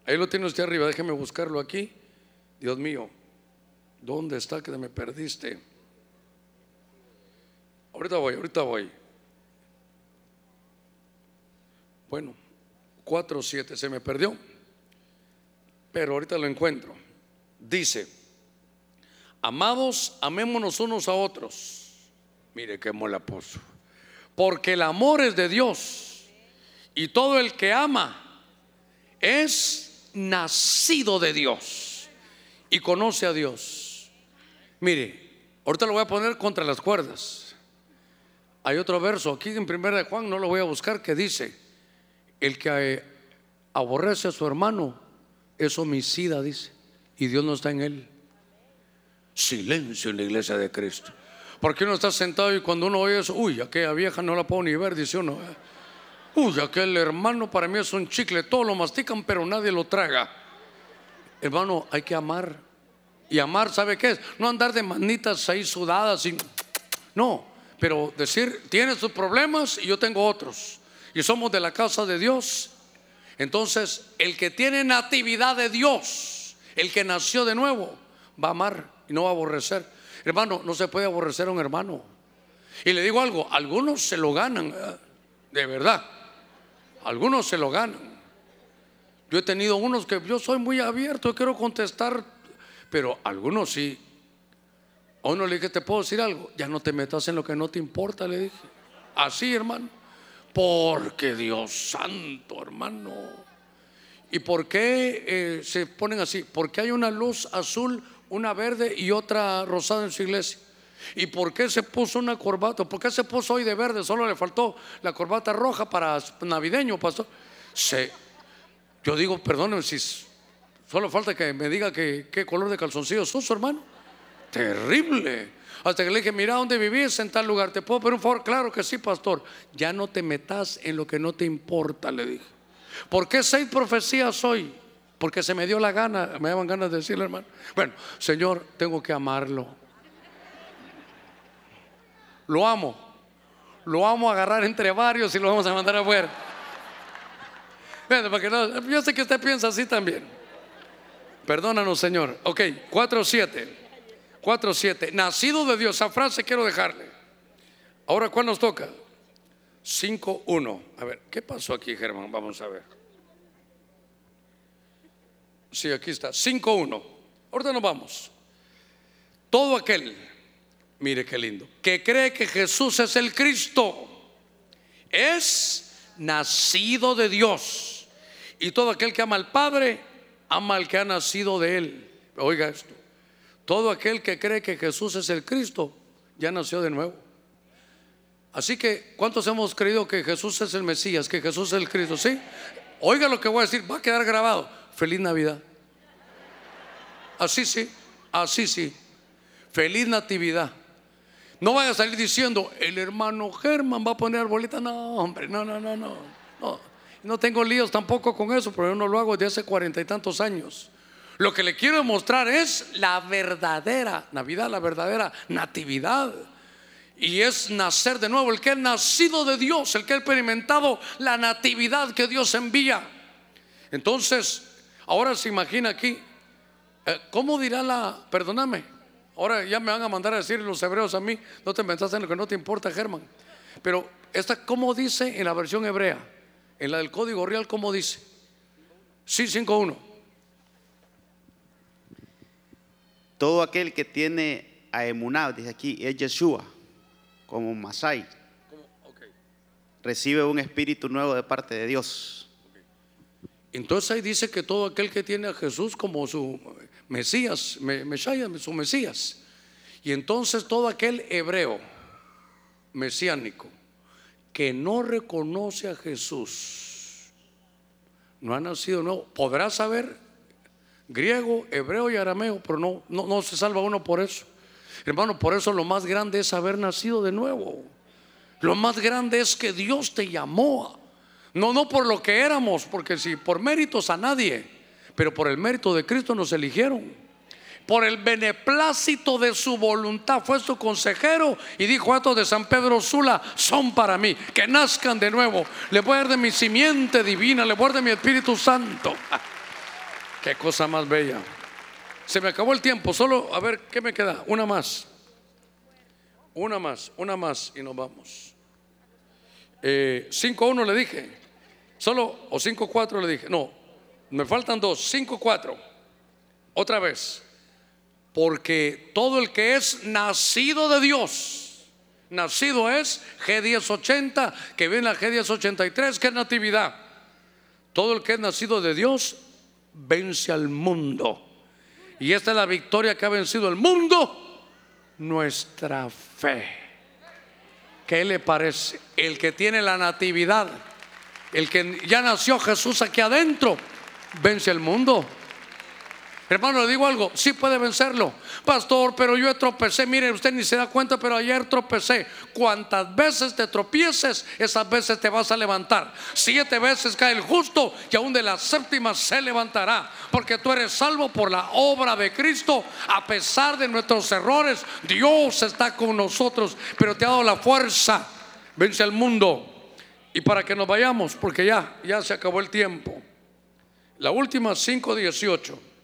Ahí lo tiene usted arriba, déjeme buscarlo aquí. Dios mío, ¿dónde está que me perdiste? Ahorita voy, ahorita voy. Bueno, 4.7 se me perdió, pero ahorita lo encuentro. Dice, amados, amémonos unos a otros. Mire qué mola puso. Porque el amor es de Dios y todo el que ama es nacido de Dios y conoce a Dios. Mire, ahorita lo voy a poner contra las cuerdas. Hay otro verso aquí en primera de Juan, no lo voy a buscar, que dice, el que eh, aborrece a su hermano es homicida, dice, y Dios no está en él. Silencio en la iglesia de Cristo. Porque uno está sentado y cuando uno oye eso, uy, aquella vieja no la puedo ni ver, dice uno. eh. Uy, aquel hermano para mí es un chicle, todo lo mastican, pero nadie lo traga. Hermano, hay que amar. Y amar, ¿sabe qué es? No andar de manitas ahí sudadas y. No, pero decir, tienes tus problemas y yo tengo otros. Y somos de la casa de Dios. Entonces, el que tiene natividad de Dios, el que nació de nuevo, va a amar y no va a aborrecer. Hermano, no se puede aborrecer a un hermano. Y le digo algo, algunos se lo ganan, de verdad. Algunos se lo ganan. Yo he tenido unos que yo soy muy abierto, quiero contestar, pero algunos sí. A uno le dije, ¿te puedo decir algo? Ya no te metas en lo que no te importa, le dije. Así, hermano. Porque Dios santo, hermano. ¿Y por qué eh, se ponen así? Porque hay una luz azul, una verde y otra rosada en su iglesia. ¿Y por qué se puso una corbata? ¿Por qué se puso hoy de verde? Solo le faltó la corbata roja para navideño, pastor. Se, yo digo, perdónenme si solo falta que me diga que, qué color de calzoncillos uso, hermano. Terrible. Hasta que le dije, mira dónde vivís en tal lugar. ¿Te puedo pedir un favor? Claro que sí, pastor. Ya no te metas en lo que no te importa, le dije. ¿Por qué seis profecías hoy? Porque se me dio la gana, me daban ganas de decirle, hermano. Bueno, Señor, tengo que amarlo. Lo amo. Lo vamos a agarrar entre varios y lo vamos a mandar afuera. Bueno, para que no- yo sé que usted piensa así también. Perdónanos, Señor. Ok, 4.7. 4.7. Nacido de Dios. Esa frase quiero dejarle. Ahora, ¿cuál nos toca? 5.1. A ver, ¿qué pasó aquí, Germán? Vamos a ver. Sí, aquí está. 5.1. Ahorita nos vamos. Todo aquel, mire qué lindo, que cree que Jesús es el Cristo, es nacido de Dios. Y todo aquel que ama al Padre, ama al que ha nacido de Él. Oiga esto. Todo aquel que cree que Jesús es el Cristo, ya nació de nuevo. Así que, ¿cuántos hemos creído que Jesús es el Mesías, que Jesús es el Cristo? ¿Sí? Oiga lo que voy a decir, va a quedar grabado. Feliz Navidad. Así sí, así sí. Feliz Natividad. No vaya a salir diciendo, el hermano Germán va a poner arbolita. No, hombre, no, no, no, no. No, no tengo líos tampoco con eso, pero yo no lo hago desde hace cuarenta y tantos años. Lo que le quiero demostrar es la verdadera Navidad, la verdadera natividad. Y es nacer de nuevo, el que ha nacido de Dios, el que ha experimentado la natividad que Dios envía. Entonces, ahora se imagina aquí, eh, ¿cómo dirá la, perdóname, ahora ya me van a mandar a decir los hebreos a mí, no te metas en lo que no te importa, Germán. Pero esta, ¿cómo dice en la versión hebrea? En la del código real, ¿cómo dice? Sí, 5.1. Todo aquel que tiene a Emuná, dice aquí, es Yeshua, como Masai, recibe un espíritu nuevo de parte de Dios. Entonces ahí dice que todo aquel que tiene a Jesús como su Mesías, me- Mesías, su Mesías. Y entonces todo aquel hebreo mesiánico que no reconoce a Jesús, no ha nacido nuevo, podrá saber griego, hebreo y arameo, pero no, no, se salva uno por eso. Hermano, por eso lo más grande es haber nacido de nuevo. Lo más grande es que Dios te llamó. No, no por lo que éramos, porque si por méritos a nadie, pero por el mérito de Cristo nos eligieron por el beneplácito de su voluntad. Fue su consejero y dijo a de San Pedro Sula, son para mí, que nazcan de nuevo. Le voy a dar de mi simiente divina, le voy a dar de mi Espíritu Santo. Qué cosa más bella. Se me acabó el tiempo, solo a ver, ¿qué me queda? Una más. Una más, una más y nos vamos. 5-1 eh, le dije. Solo, o 5-4 le dije. No, me faltan dos. 5-4. Otra vez. Porque todo el que es nacido de Dios, nacido es G1080, que viene la G1083, que es natividad. Todo el que es nacido de Dios vence al mundo. Y esta es la victoria que ha vencido el mundo, nuestra fe. ¿Qué le parece? El que tiene la natividad, el que ya nació Jesús aquí adentro, vence al mundo. Hermano, le digo algo, sí puede vencerlo. Pastor, pero yo tropecé. Mire, usted ni se da cuenta, pero ayer tropecé. Cuantas veces te tropieces, esas veces te vas a levantar. Siete veces cae el justo y aún de las séptimas se levantará. Porque tú eres salvo por la obra de Cristo. A pesar de nuestros errores, Dios está con nosotros. Pero te ha dado la fuerza. Vence al mundo. Y para que nos vayamos, porque ya, ya se acabó el tiempo. La última 5.18.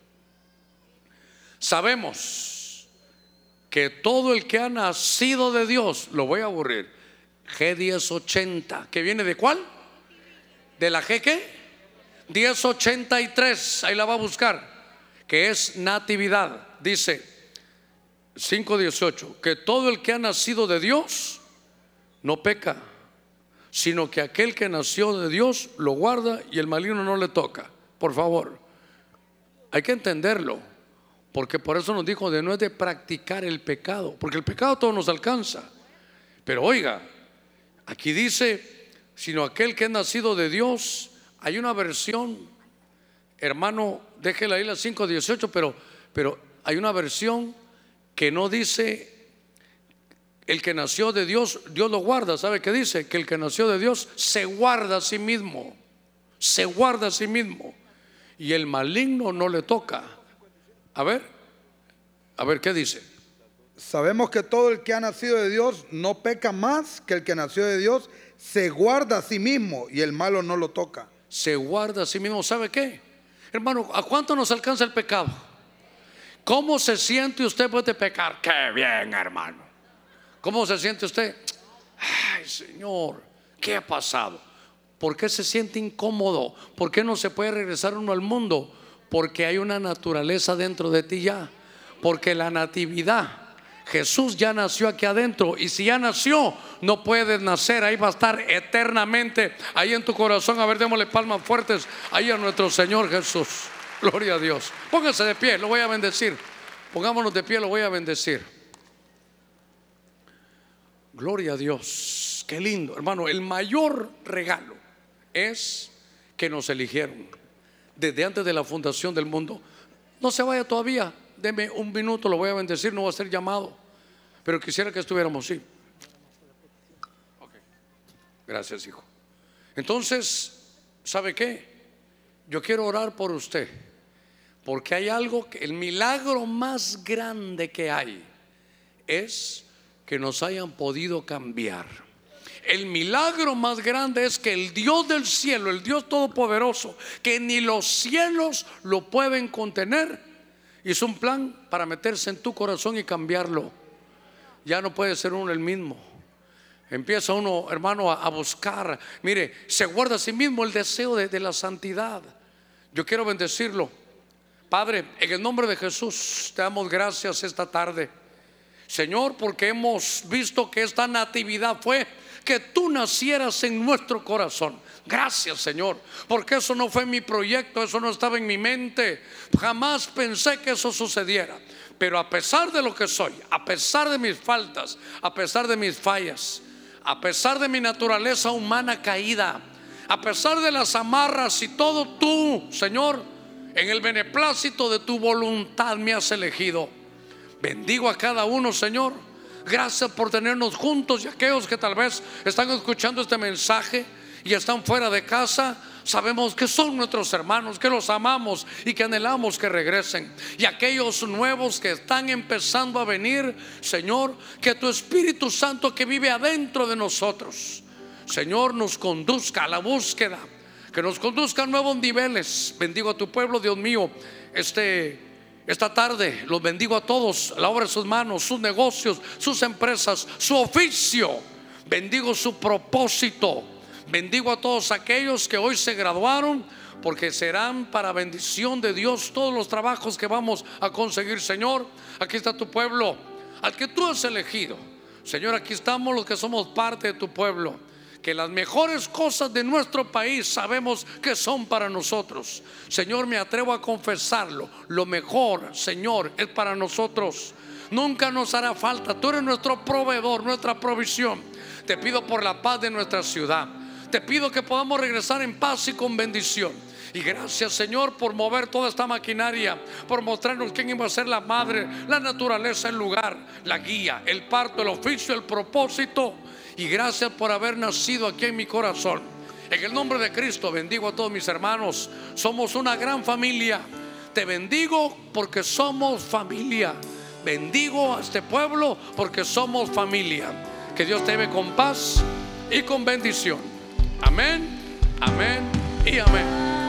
Sabemos que todo el que ha nacido de Dios, lo voy a aburrir, G1080, que viene de cuál? ¿De la G qué? 1083, ahí la va a buscar, que es natividad. Dice 518, que todo el que ha nacido de Dios no peca, sino que aquel que nació de Dios lo guarda y el maligno no le toca. Por favor, hay que entenderlo. Porque por eso nos dijo de no es de practicar el pecado, porque el pecado todo nos alcanza. Pero oiga, aquí dice, sino aquel que es nacido de Dios, hay una versión, hermano, déjela ahí la 5.18, pero, pero hay una versión que no dice el que nació de Dios, Dios lo guarda. ¿Sabe qué dice? Que el que nació de Dios se guarda a sí mismo. Se guarda a sí mismo. Y el maligno no le toca. A ver, a ver, ¿qué dice? Sabemos que todo el que ha nacido de Dios no peca más que el que nació de Dios, se guarda a sí mismo y el malo no lo toca. Se guarda a sí mismo, ¿sabe qué? Hermano, ¿a cuánto nos alcanza el pecado? ¿Cómo se siente usted puede pecar? Qué bien, hermano. ¿Cómo se siente usted? Ay, Señor, ¿qué ha pasado? ¿Por qué se siente incómodo? ¿Por qué no se puede regresar uno al mundo? Porque hay una naturaleza dentro de ti ya. Porque la natividad, Jesús ya nació aquí adentro. Y si ya nació, no puedes nacer. Ahí va a estar eternamente. Ahí en tu corazón. A ver, démosle palmas fuertes. Ahí a nuestro Señor Jesús. Gloria a Dios. Pónganse de pie, lo voy a bendecir. Pongámonos de pie, lo voy a bendecir. Gloria a Dios. Qué lindo, hermano. El mayor regalo es que nos eligieron desde antes de la fundación del mundo. No se vaya todavía, deme un minuto, lo voy a bendecir, no va a ser llamado. Pero quisiera que estuviéramos, sí. Gracias, hijo. Entonces, ¿sabe qué? Yo quiero orar por usted, porque hay algo que el milagro más grande que hay es que nos hayan podido cambiar. El milagro más grande es que el Dios del cielo, el Dios todopoderoso, que ni los cielos lo pueden contener, hizo un plan para meterse en tu corazón y cambiarlo. Ya no puede ser uno el mismo. Empieza uno, hermano, a, buscar. Mire, se guarda a sí mismo el deseo de, de la santidad. Yo quiero bendecirlo. Padre, en el nombre de Jesús, te damos gracias esta tarde. Señor, porque hemos visto que esta natividad fue que tú nacieras en nuestro corazón. Gracias Señor, porque eso no fue mi proyecto, eso no estaba en mi mente. Jamás pensé que eso sucediera. Pero a pesar de lo que soy, a pesar de mis faltas, a pesar de mis fallas, a pesar de mi naturaleza humana caída, a pesar de las amarras y todo tú, Señor, en el beneplácito de tu voluntad me has elegido. Bendigo a cada uno, Señor. Gracias por tenernos juntos y aquellos que tal vez están escuchando este mensaje y están fuera de casa. Sabemos que son nuestros hermanos, que los amamos y que anhelamos que regresen. Y aquellos nuevos que están empezando a venir, Señor, que tu Espíritu Santo que vive adentro de nosotros, Señor, nos conduzca a la búsqueda, que nos conduzca a nuevos niveles. Bendigo a tu pueblo, Dios mío, este esta tarde los bendigo a todos, la obra de sus manos, sus negocios, sus empresas, su oficio. Bendigo su propósito. Bendigo a todos aquellos que hoy se graduaron, porque serán para bendición de Dios todos los trabajos que vamos a conseguir, Señor. Aquí está tu pueblo, al que tú has elegido. Señor, aquí estamos los que somos parte de tu pueblo que las mejores cosas de nuestro país sabemos que son para nosotros. Señor, me atrevo a confesarlo. Lo mejor, Señor, es para nosotros. Nunca nos hará falta. Tú eres nuestro proveedor, nuestra provisión. Te pido por la paz de nuestra ciudad. Te pido que podamos regresar en paz y con bendición. Y gracias Señor por mover toda esta maquinaria, por mostrarnos quién iba a ser la madre, la naturaleza, el lugar, la guía, el parto, el oficio, el propósito y gracias por haber nacido aquí en mi corazón. En el nombre de Cristo bendigo a todos mis hermanos. Somos una gran familia. Te bendigo porque somos familia. Bendigo a este pueblo porque somos familia. Que Dios te ve con paz y con bendición. Amén, amén y amén.